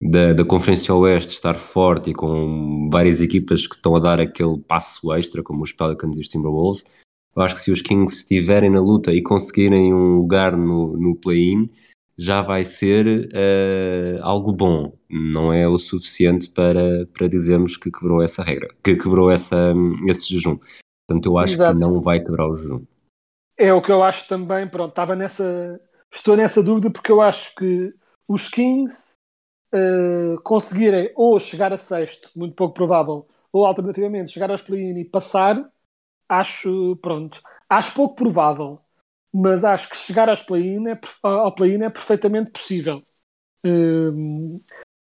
da, da Conferência Oeste estar forte e com várias equipas que estão a dar aquele passo extra, como os Pelicans e os Timberwolves, eu acho que se os Kings estiverem na luta e conseguirem um lugar no, no play-in, já vai ser uh, algo bom. Não é o suficiente para, para dizermos que quebrou essa regra, que quebrou essa, esse jejum. Portanto, eu acho Exato. que não vai quebrar o jejum. É o que eu acho também, pronto, estava nessa. Estou nessa dúvida porque eu acho que os Kings uh, conseguirem ou chegar a sexto, muito pouco provável, ou alternativamente chegar aos play-in e passar, acho, pronto, acho pouco provável, mas acho que chegar aos play-in é, ao play-in é perfeitamente possível. Um,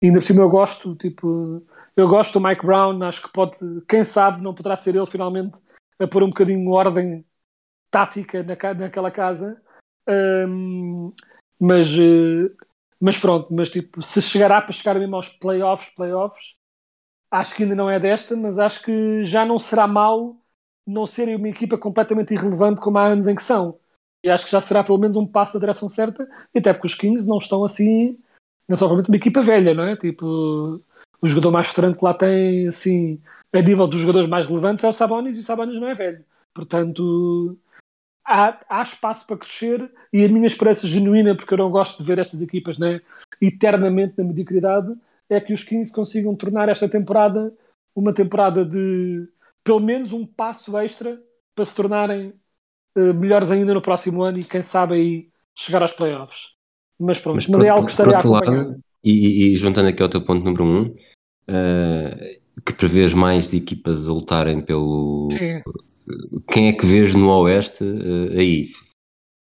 ainda por cima eu gosto, tipo, eu gosto do Mike Brown, acho que pode, quem sabe, não poderá ser ele finalmente a pôr um bocadinho de ordem tática na, naquela casa. Um, mas, eh, mas pronto, mas tipo, se chegará para chegar mesmo aos playoffs, playoffs, acho que ainda não é desta, mas acho que já não será mal não serem uma equipa completamente irrelevante como há anos em que são. E acho que já será pelo menos um passo na direção certa, e até porque os Kings não estão assim, não são provavelmente uma equipa velha, não é? Tipo, o jogador mais veterano que lá tem, assim, a nível dos jogadores mais relevantes é o Sabonis, e o Sabonis não é velho. Portanto, há, há espaço para crescer, e a minha esperança genuína, porque eu não gosto de ver estas equipas né, eternamente na mediocridade, é que os Kings consigam tornar esta temporada uma temporada de pelo menos um passo extra para se tornarem eh, melhores ainda no próximo ano e quem sabe aí chegar aos playoffs. Mas pronto, mas, por é algo que estarei a acompanhar. lado, e, e juntando aqui ao teu ponto número um, eh, que prevês mais equipas a lutarem pelo. Sim. Quem é que vês no Oeste eh, aí?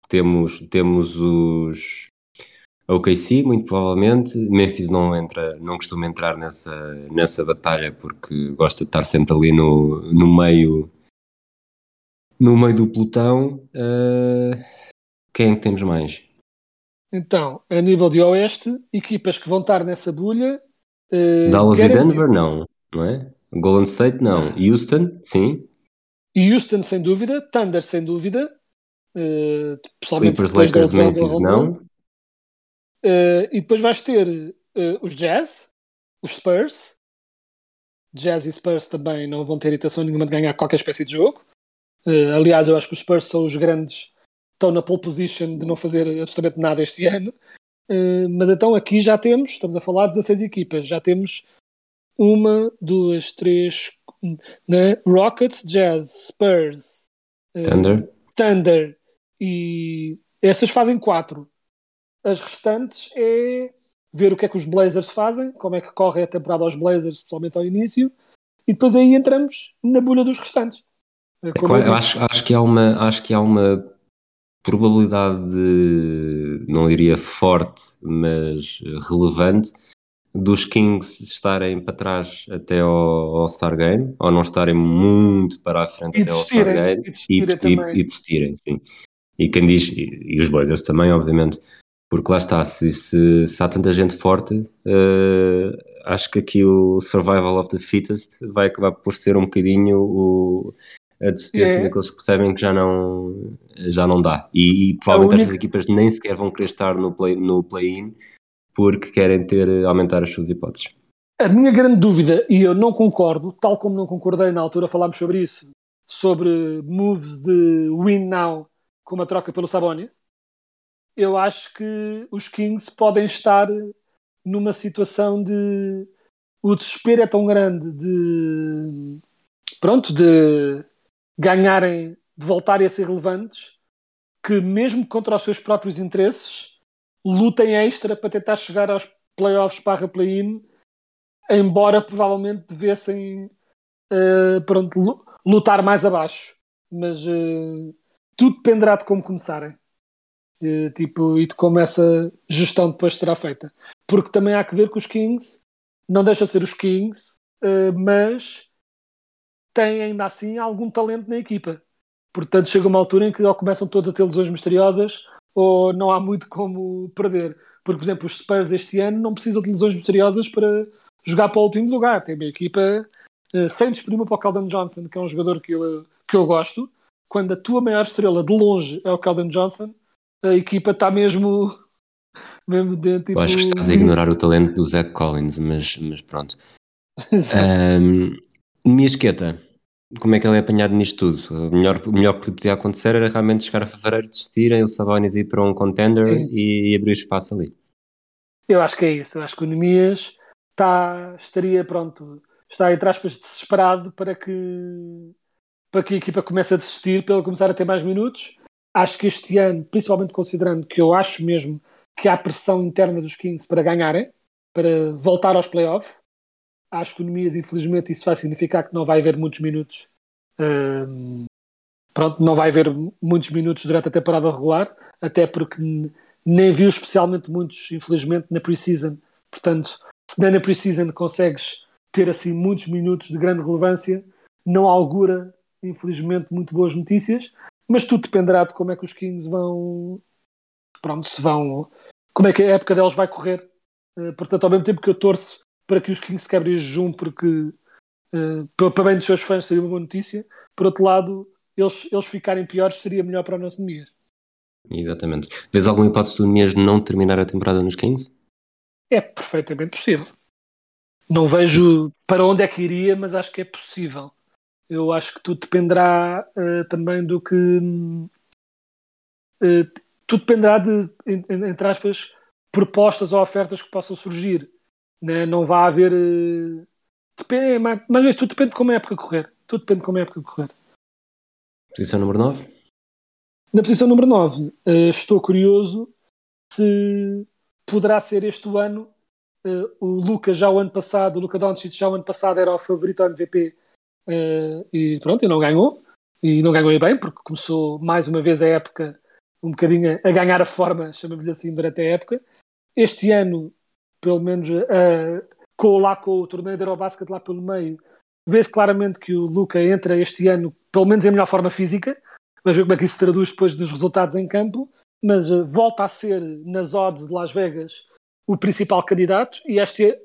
Temos, temos os OKC, muito provavelmente. Memphis não entra, não costuma entrar nessa, nessa batalha porque gosta de estar sempre ali no, no meio no meio do pelotão. Eh, quem é que temos mais? Então, a nível de Oeste, equipas que vão estar nessa bolha. eh, Dallas e Denver, não, não é? Golden State, não. Houston, sim. Houston, sem dúvida. Thunder, sem dúvida. Eh, pessoalmente Clippers, depois Lakers, Memphis, Rondo. não. Eh, e depois vais ter eh, os Jazz, os Spurs. Jazz e Spurs também não vão ter intenção nenhuma de ganhar qualquer espécie de jogo. Eh, aliás, eu acho que os Spurs são os grandes, estão na pole position de não fazer absolutamente nada este ano. Eh, mas então aqui já temos, estamos a falar de 16 equipas, já temos uma, duas, três, né? Rockets, Jazz, Spurs, eh, Thunder. Thunder e essas fazem quatro. As restantes é ver o que é que os Blazers fazem, como é que corre a temporada aos Blazers, especialmente ao início, e depois aí entramos na bolha dos restantes. É Como que eu acho, acho que há uma, acho que há uma probabilidade de, não diria forte, mas relevante, dos Kings estarem para trás até ao All-Star Game, ou não estarem muito para a frente E até ao desistirem, Game, e e, e, desistirem, sim. E quem diz, e, e os Blazers também, obviamente, porque lá está, se, se, se há tanta gente forte, eh, acho que aqui o survival of the fittest vai acabar por ser um bocadinho o, a desistência É. daqueles que percebem que já não, já não dá. E, e provavelmente única- estas equipas nem sequer vão querer estar no play- no play-in porque querem ter, aumentar as suas hipóteses. A minha grande dúvida, e eu não concordo, tal como não concordei na altura, falámos sobre isso, sobre moves de win now com uma troca pelo Sabonis, eu acho que os Kings podem estar numa situação de o desespero é tão grande de pronto, de ganharem, de voltarem a ser relevantes, que mesmo contra os seus próprios interesses, lutem extra para tentar chegar aos playoffs barra play-in, embora provavelmente devessem eh, pronto, lu- lutar mais abaixo. Mas eh, tudo dependerá de como começarem. Eh, tipo, e de como essa gestão depois será feita. Porque também há que ver que os Kings não deixam de ser os Kings, mas têm ainda assim algum talento na equipa. Portanto, chega uma altura em que ou começam todos a ter lesões misteriosas ou não há muito como perder. Porque, por exemplo, os Spurs este ano não precisam de lesões misteriosas para jogar para o último lugar. Tem uma equipa eh, sem desprima para o Calvin Johnson, que é um jogador que eu que eu gosto, quando a tua maior estrela de longe é o Calvin Johnson, a equipa está mesmo, mesmo dentro. Tipo... Eu acho que estás a ignorar o talento do Zach Collins, mas, mas pronto. Exato. Um, Miasqueta, como é que ele é apanhado nisto tudo? O melhor, o melhor que podia acontecer era realmente chegar a fevereiro, desistirem, o Sabonis ir para um contender e, e abrir espaço ali. Eu acho que é isso. Eu acho que o Nemias está, estaria pronto, está entre aspas desesperado para que, para que a equipa comece a desistir, para ele começar a ter mais minutos. Acho que este ano, principalmente considerando que eu acho mesmo que há pressão interna dos Kings para ganharem, para voltar aos playoffs, o Nemias, infelizmente, isso vai significar que não vai haver muitos minutos. Hum, pronto, não vai haver muitos minutos durante a temporada regular, até porque nem viu especialmente muitos, infelizmente, na preseason. Portanto, se nem na preseason consegues ter assim muitos minutos de grande relevância, não augura, infelizmente, muito boas notícias. Mas tudo dependerá de como é que os Kings vão. Pronto, se vão. Como é que a época deles vai correr. Eh, portanto, ao mesmo tempo que eu torço para que os Kings quebrem este jejum, porque eh, para bem dos seus fãs seria uma boa notícia. Por outro lado, eles, eles ficarem piores seria melhor para o nosso Nemias. Exatamente. Vês alguma hipótese do Nemias não terminar a temporada nos Kings? É perfeitamente possível. Não vejo para onde é que iria, mas acho que é possível. Eu acho que tudo dependerá eh, também do que. eh, tudo dependerá de, en- en- entre aspas, propostas ou ofertas que possam surgir. Né? Não vai haver. eh, depende, é ou menos, tudo depende de como a época correr. Tudo depende de como a época correr. Posição número 9? Na posição número 9, estou curioso se poderá ser este o ano. eh, o Luca já o ano passado, o Luca Doncic já o ano passado era o favorito ao MVP eh, e pronto, e não ganhou. E não ganhou bem, porque começou mais uma vez a época um bocadinho a- a ganhar a forma, chamamos-lhe assim, durante a época. Este ano, pelo menos eh, com, lá com o torneio de Eurobasket lá pelo meio, vê-se claramente que o Luca entra este ano, pelo menos em melhor forma física. Vamos ver como é que isso se traduz depois nos resultados em campo. Mas eh, volta a ser, nas odds de Las Vegas, o principal candidato. E este é,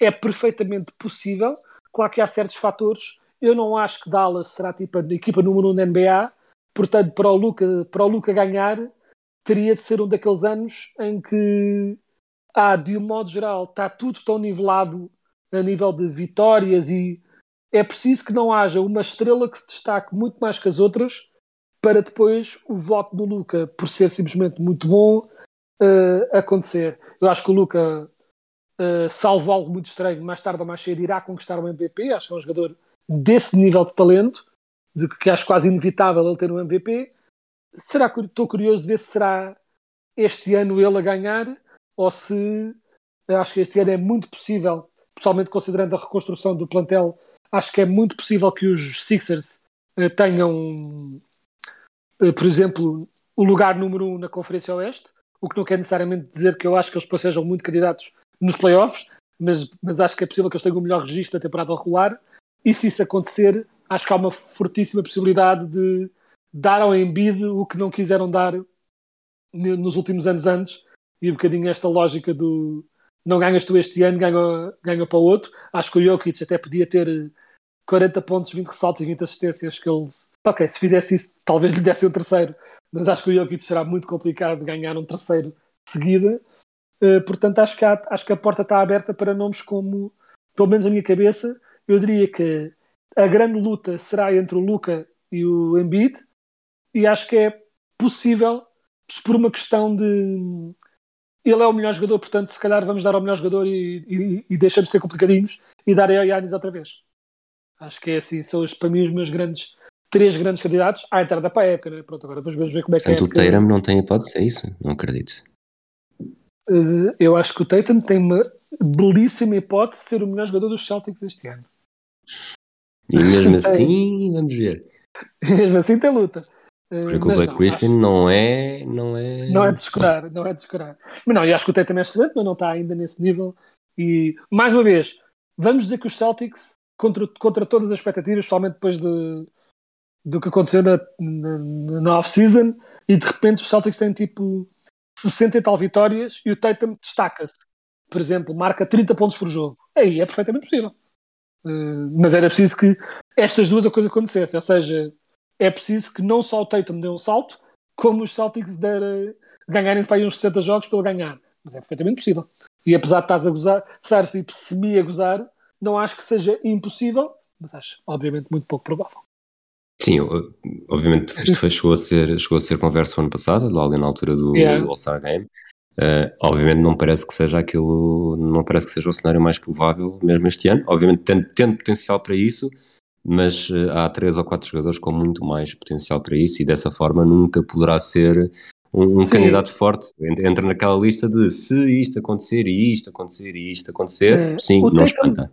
é perfeitamente possível. Claro que há certos fatores. Eu não acho que Dallas será tipo a equipa número 1 um da NBA. Portanto, para o Luca, para o Luca ganhar, teria de ser um daqueles anos em que, ah, de um modo geral, está tudo tão nivelado a nível de vitórias e é preciso que não haja uma estrela que se destaque muito mais que as outras para depois o voto do Luca, por ser simplesmente muito bom, eh, acontecer. Eu acho que o Luca, eh, salvo algo muito estranho, mais tarde ou mais cedo irá conquistar o MVP. Acho que é um jogador desse nível de talento, de que acho quase inevitável ele ter um MVP. Será estou curioso de ver se será este ano ele a ganhar ou se acho que este ano é muito possível, pessoalmente considerando a reconstrução do plantel, acho que é muito possível que os Sixers eh, tenham, eh, por exemplo, o lugar número um na Conferência Oeste, o que não quer necessariamente dizer que eu acho que eles sejam muito candidatos nos playoffs, mas, mas acho que é possível que eles tenham o melhor registro da temporada regular, e se isso acontecer, acho que há uma fortíssima possibilidade de dar ao Embiid o que não quiseram dar nos últimos anos antes, e um bocadinho esta lógica do não ganhas tu este ano, ganha, ganha para o outro. Acho que o Jokic até podia ter eh, 40 pontos, 20 ressaltos e 20 assistências que ele... Ok, se fizesse isso, talvez lhe desse um terceiro, mas acho que o Jokic será muito complicado de ganhar um terceiro de seguida. Eh, portanto, acho que, há- acho que a porta está aberta para nomes como, pelo menos na minha cabeça, eu diria que a grande luta será entre o Luca e o Embiid, e acho que é possível, por uma questão de. Ele é o melhor jogador, portanto, se calhar vamos dar ao melhor jogador e, e, e deixamos de ser complicadinhos e dar ao Yannis outra vez. Acho que é assim, são os, para mim os meus grandes, três grandes candidatos à entrada para a época, né? Pronto, agora depois vamos ver como é que é. Portanto, o época- Tatum não tem hipótese, é isso? Não acredito. Eh, eu acho que o Tatum tem uma belíssima hipótese de ser o melhor jogador dos Celtics este ano. E mesmo assim, vamos ver. Mesmo assim tem luta. Porque o Blake não, Griffin não é. Não é. Não é de descurar, não é de descurar. Mas não, eu acho que o Tatum é excelente, mas não está ainda nesse nível. E, mais uma vez, vamos dizer que os Celtics, contra, contra todas as expectativas, especialmente depois de, do que aconteceu na, na, na off-season, e de repente os Celtics têm tipo 60 e tal vitórias e o Tatum destaca-se. Por exemplo, marca 30 pontos por jogo. Aí é perfeitamente possível. Eh, mas era preciso que estas duas coisas acontecessem, ou seja, é preciso que não só o Tatum dê um salto, como os Celtics der, eh, ganharem para aí uns 60 jogos pelo ganhar. Mas é perfeitamente possível. E apesar de estás a gozar, estar tipo semi a gozar, não acho que seja impossível, mas acho, obviamente, muito pouco provável. Sim, obviamente isto foi- chegou a ser, chegou a ser conversa ano passado, lá ali na altura do Yeah. All-Star Game. Eh, obviamente não parece que seja aquilo, não parece que seja o cenário mais provável mesmo este ano. Obviamente tendo, tendo potencial para isso, mas eh, há três ou quatro jogadores com muito mais potencial para isso e dessa forma nunca poderá ser um, um candidato forte. Ent- Entra naquela lista de se isto acontecer e isto acontecer e isto acontecer, É, sim, o não Tatum- espanta.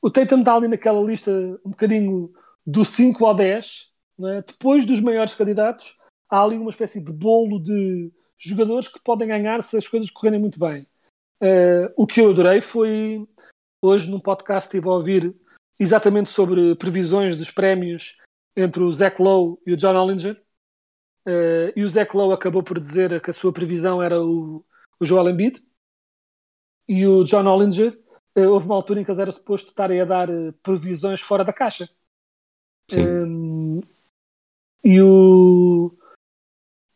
O Tatum está ali naquela lista um bocadinho do 5 ao 10, não é? depois dos maiores candidatos, há ali uma espécie de bolo de jogadores que podem ganhar se as coisas correrem muito bem. Eh, o que eu adorei foi, hoje num podcast estive a ouvir exatamente sobre previsões dos prémios entre o Zach Lowe e o John Ollinger, Eh, e o Zach Lowe acabou por dizer que a sua previsão era o, o Joel Embiid, e o John Ollinger eh, houve uma altura em que eles era suposto estarem a dar eh, previsões fora da caixa. Sim. Um, e o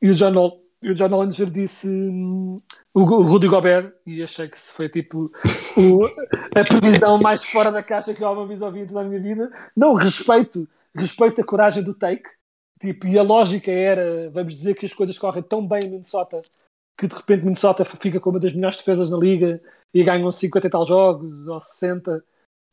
e o John, e o John Ollinger disse hum, o, Rudy Gobert e achei que foi tipo o- a previsão mais fora da caixa que eu alguma vez ouvi em toda a minha vida. Não, respeito, respeito a coragem do take. Tipo, e a lógica era, vamos dizer que as coisas correm tão bem em Minnesota que de repente Minnesota fica com uma das melhores defesas na liga e ganham 50 e tal jogos ou 60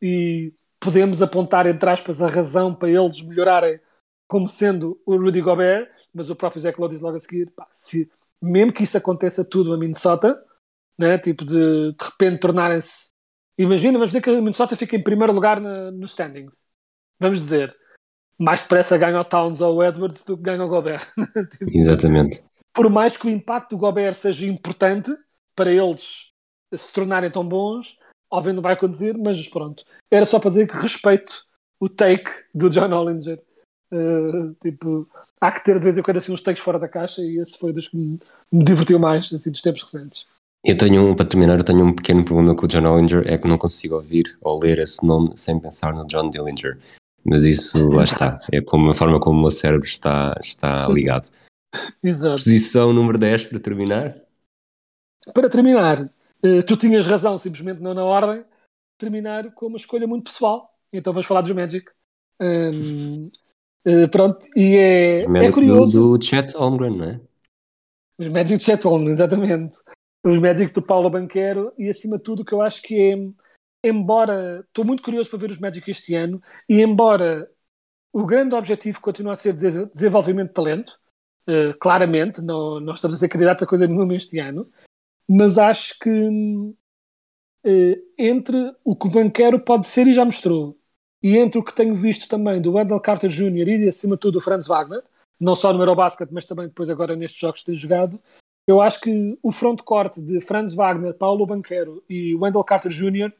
e podemos apontar entre aspas a razão para eles melhorarem como sendo o Rudy Gobert, mas o próprio Zach Lowe diz logo a seguir, pá, se, mesmo que isso aconteça tudo a Minnesota, né, tipo de de repente tornarem-se imagina, vamos dizer que a Minnesota fica em primeiro lugar na, nos standings vamos dizer, mais depressa ganha o Towns ou o Edwards do que ganha o Gobert Tipo, Exatamente. por mais que o impacto do Gobert seja importante para eles se tornarem tão bons, obviamente não vai acontecer, mas pronto. Era só para dizer que respeito o take do John Ollinger. Uh, tipo, há que ter de vez em quando assim uns takes fora da caixa e esse foi dos que me, me divertiu mais assim, dos tempos recentes. Eu tenho um, para terminar, eu tenho um pequeno problema com o John Ollinger, é que não consigo ouvir ou ler esse nome sem pensar no John Dillinger. Mas isso, lá está, é como a forma como o meu cérebro está, está ligado. Exato. Posição número 10 para terminar. Para terminar, uh, tu tinhas razão, simplesmente não na ordem, terminar com uma escolha muito pessoal. Então vamos falar dos Magic. Um, uh, pronto, e é, é curioso. do, do Chet Holmgren, não é? Os Magic de Chet Holmgren, exatamente. Os Magic do Paulo Banquero e acima de tudo o que eu acho que é, embora estou muito curioso para ver os Magic este ano e embora o grande objetivo continue a ser des- desenvolvimento de talento, eh, claramente, não, não estamos a ser candidatos a coisa nenhuma este ano, mas acho que eh, entre o que o Banquero pode ser e já mostrou e entre o que tenho visto também do Wendell Carter Jr. e acima de tudo do Franz Wagner, não só no Eurobasket, mas também depois agora nestes jogos que tem jogado, eu acho que o frontcourt de Franz Wagner, Paulo Banquero e Wendell Carter Jr.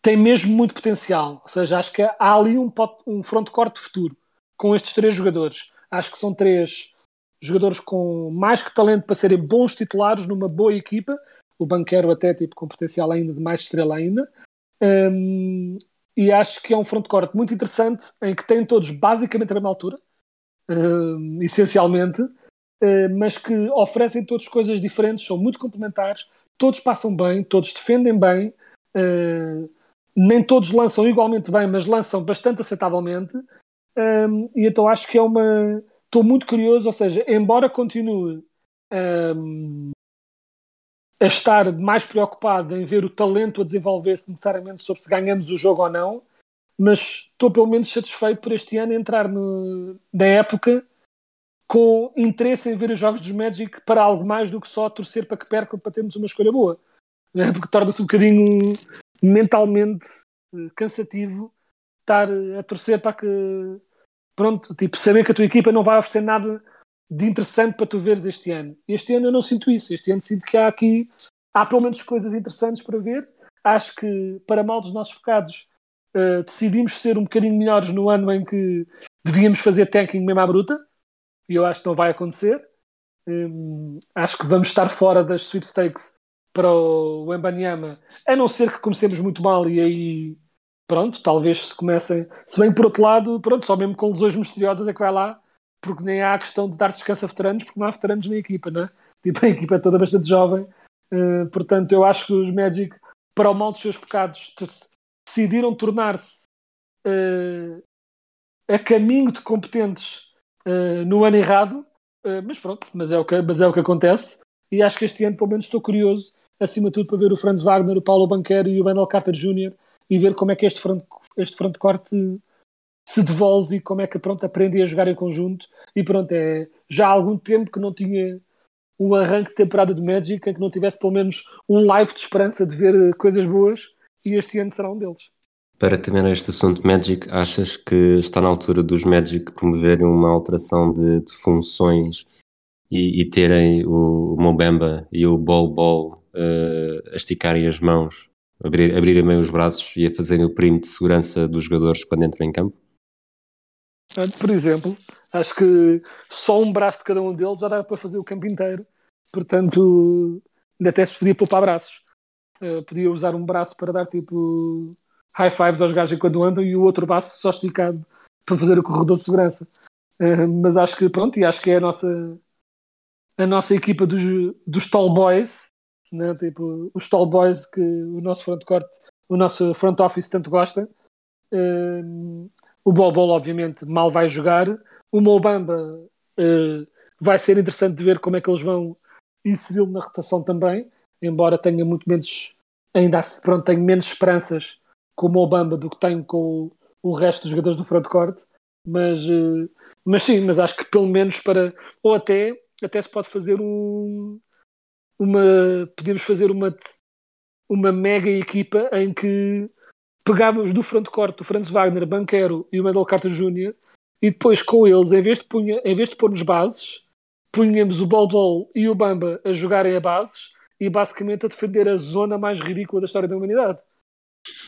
tem mesmo muito potencial. Ou seja, acho que há ali um, um frontcourt de futuro com estes três jogadores. Acho que são três jogadores com mais que talento para serem bons titulares numa boa equipa. O Banquero até tipo com potencial ainda de mais estrela ainda. Hum, e acho que é um frontcourt muito interessante em que têm todos basicamente a mesma altura, hum, essencialmente, eh, mas que oferecem todos coisas diferentes, são muito complementares, todos passam bem, todos defendem bem, eh, nem todos lançam igualmente bem, mas lançam bastante aceitavelmente. Um, e então acho que é uma. Estou muito curioso, ou seja, embora continue um, a estar mais preocupado em ver o talento a desenvolver-se necessariamente sobre se ganhamos o jogo ou não, mas estou pelo menos satisfeito por este ano entrar no- na época com interesse em ver os jogos dos Magic para algo mais do que só torcer para que percam para termos uma escolha boa. Né? Porque torna-se um bocadinho mentalmente eh, cansativo estar eh, a torcer para que pronto, tipo, saber que a tua equipa não vai oferecer nada de interessante para tu veres este ano. Este ano eu não sinto isso. Este ano sinto que há aqui há pelo menos coisas interessantes para ver. Acho que para mal dos nossos pecados eh, decidimos ser um bocadinho melhores no ano em que devíamos fazer tanking mesmo à bruta e eu acho que não vai acontecer. Hum, acho que vamos estar fora das sweepstakes para o Embanyama, a não ser que comecemos muito mal e aí pronto, talvez se comecem, se bem por outro lado, pronto, só mesmo com lesões misteriosas é que vai lá porque nem há a questão de dar descanso a veteranos, porque não há veteranos na equipa, né? Tipo, a equipa é toda bastante jovem, uh, portanto, eu acho que os Magic, para o mal dos seus pecados, decidiram tornar-se uh, a caminho de competentes uh, no ano errado, mas pronto, mas é, o que, mas é o que acontece, e acho que este ano, pelo menos, estou curioso, acima de tudo, para ver o Franz Wagner, o Paulo Banquero e o Wendell Carter Jr. e ver como é que este front, este front court se devolve e como é que pronto, aprendem a jogar em conjunto. E pronto, é já há algum tempo que não tinha um arranque de temporada de Magic em que não tivesse pelo menos um live de esperança de ver coisas boas e este ano será um deles. Para terminar este assunto Magic, achas que está na altura dos Magic promoverem uma alteração de, de funções e, e, terem o, Mobamba e o Bol Bol uh, a esticarem as mãos, abrir, abrirem meio os braços e a fazerem o primo de segurança dos jogadores quando entram em campo? Por exemplo, acho que só um braço de cada um deles já dá para fazer o campo inteiro. Portanto, ainda até se podia poupar braços. Uh, podia usar um braço para dar tipo high fives aos gajos enquanto andam e o outro braço só esticado para fazer o corredor de segurança. Uh, mas acho que pronto, e acho que é a nossa a nossa equipa dos, dos tall boys, né? tipo, os tall boys que o nosso front o nosso front office tanto gosta. Uh, o Bol obviamente, mal vai jogar. O Mobamba uh, vai ser interessante de ver como é que eles vão inseri-lo na rotação também, embora tenha muito menos, ainda pronto, tenho menos esperanças com o Mobamba do que tenho com o, o resto dos jogadores do frontcourt. Mas, uh, mas sim, mas acho que pelo menos para. Ou até, até se pode fazer um. Uma. Podemos fazer uma, uma mega equipa em que pegávamos do frontcourt o Franz Wagner, Banquero e o Mendel Carter Jr. e depois com eles, em vez de, punha, em vez de pôr nos bases, punhamos o Bol Bol e o Bamba a jogarem a bases e basicamente a defender a zona mais ridícula da história da humanidade.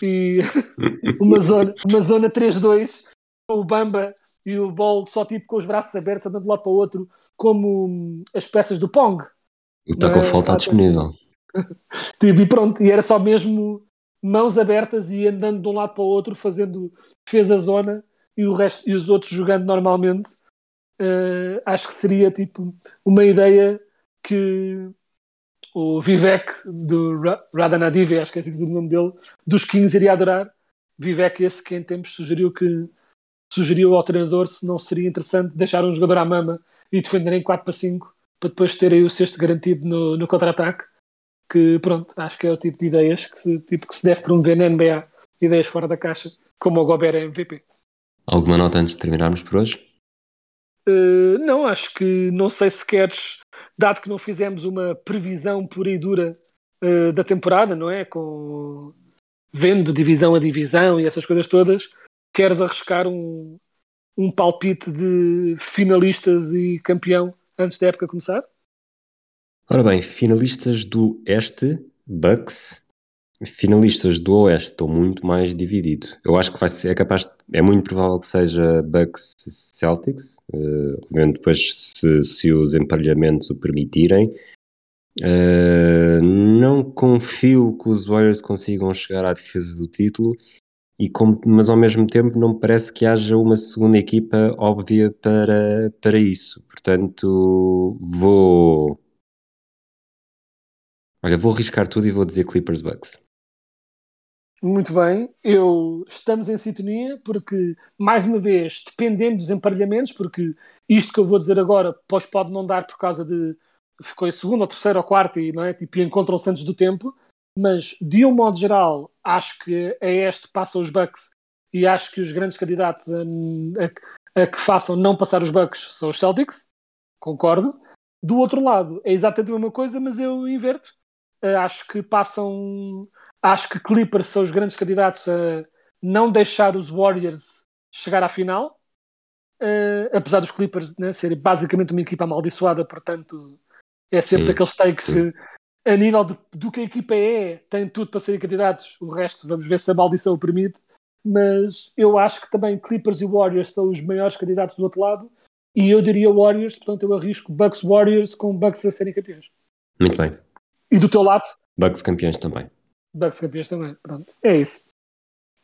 E uma zona, uma zona 3-2, o Bamba e o Bol só tipo com os braços abertos, andando de lado para o outro, como as peças do Pong. O Taco Fall está disponível. tipo, e pronto, e era só mesmo mãos abertas e andando de um lado para o outro, fazendo defesa zona e, o resto, e os outros jogando normalmente. Uh, acho que seria tipo uma ideia que o Vivek do Radhanadive, acho que é assim o nome dele, dos Kings iria adorar. Vivek, esse que em tempos sugeriu que sugeriu ao treinador se não seria interessante deixar um jogador à mama e defenderem 4 para 5 para depois terem o sexto garantido no, no contra-ataque que pronto, acho que é o tipo de ideias que se, tipo, que se deve promover na NBA, ideias fora da caixa, como o Gobert é MVP. Alguma nota antes de terminarmos por hoje? Uh, não, acho que não sei se queres, dado que não fizemos uma previsão pura e dura uh, da temporada, não é? Com vendo divisão a divisão e essas coisas todas, queres arriscar um, um palpite de finalistas e campeão antes da época começar? Ora bem, finalistas do Este, Bucks. Finalistas do Oeste, estou muito mais dividido. Eu acho que vai ser, é capaz, é muito provável que seja Bucks Celtics, uh, vendo depois se, se os emparelhamentos o permitirem. Uh, não confio que os Warriors consigam chegar à defesa do título, e mas ao mesmo tempo não parece que haja uma segunda equipa óbvia para, para isso. Portanto, vou Olha, vou arriscar tudo e vou dizer Clippers Bucks. Muito bem, eu estamos em sintonia porque, mais uma vez, dependendo dos emparelhamentos, porque isto que eu vou dizer agora pois pode não dar por causa de ficou em segundo, ou terceiro ou quarto e não é tipo encontram-se antes do tempo, mas de um modo geral acho que a este passa os Bucks e acho que os grandes candidatos a, a, a que façam não passar os Bucks são os Celtics, concordo. Do outro lado é exatamente a mesma coisa, mas eu inverto acho que passam. Acho que Clippers são os grandes candidatos a não deixar os Warriors chegar à final. Uh, apesar dos Clippers né, serem basicamente uma equipa amaldiçoada, portanto, é sempre sim, daqueles takes sim. que, a nível de, do que a equipa é, tem tudo para serem candidatos. O resto, vamos ver se a maldição o permite. Mas eu acho que também Clippers e Warriors são os maiores candidatos do outro lado. E eu diria Warriors, portanto, eu arrisco Bucks Warriors com Bucks a serem campeões. Muito bem. E do teu lado? Bucks campeões também. Bucks campeões também, pronto. É isso.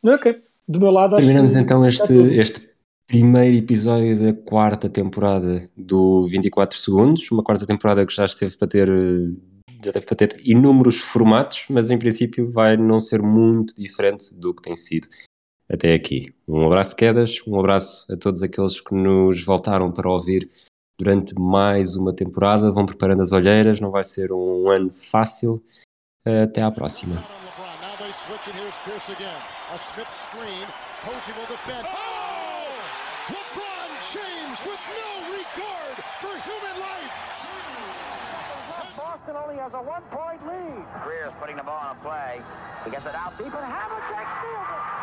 Ok. Do meu lado Terminamos então este, este primeiro episódio da quarta temporada do 24 segundos, uma quarta temporada que já esteve para ter já deve para ter inúmeros formatos, mas em princípio vai não ser muito diferente do que tem sido até aqui. Um abraço, Quedas, um abraço a todos aqueles que nos voltaram para ouvir durante mais uma temporada. Vão preparando as olheiras, não vai ser um ano fácil. Até à próxima. Boston only has a one-point lead. Greer's putting the ball on a play. He gets it out deep, and Havlicek steals it.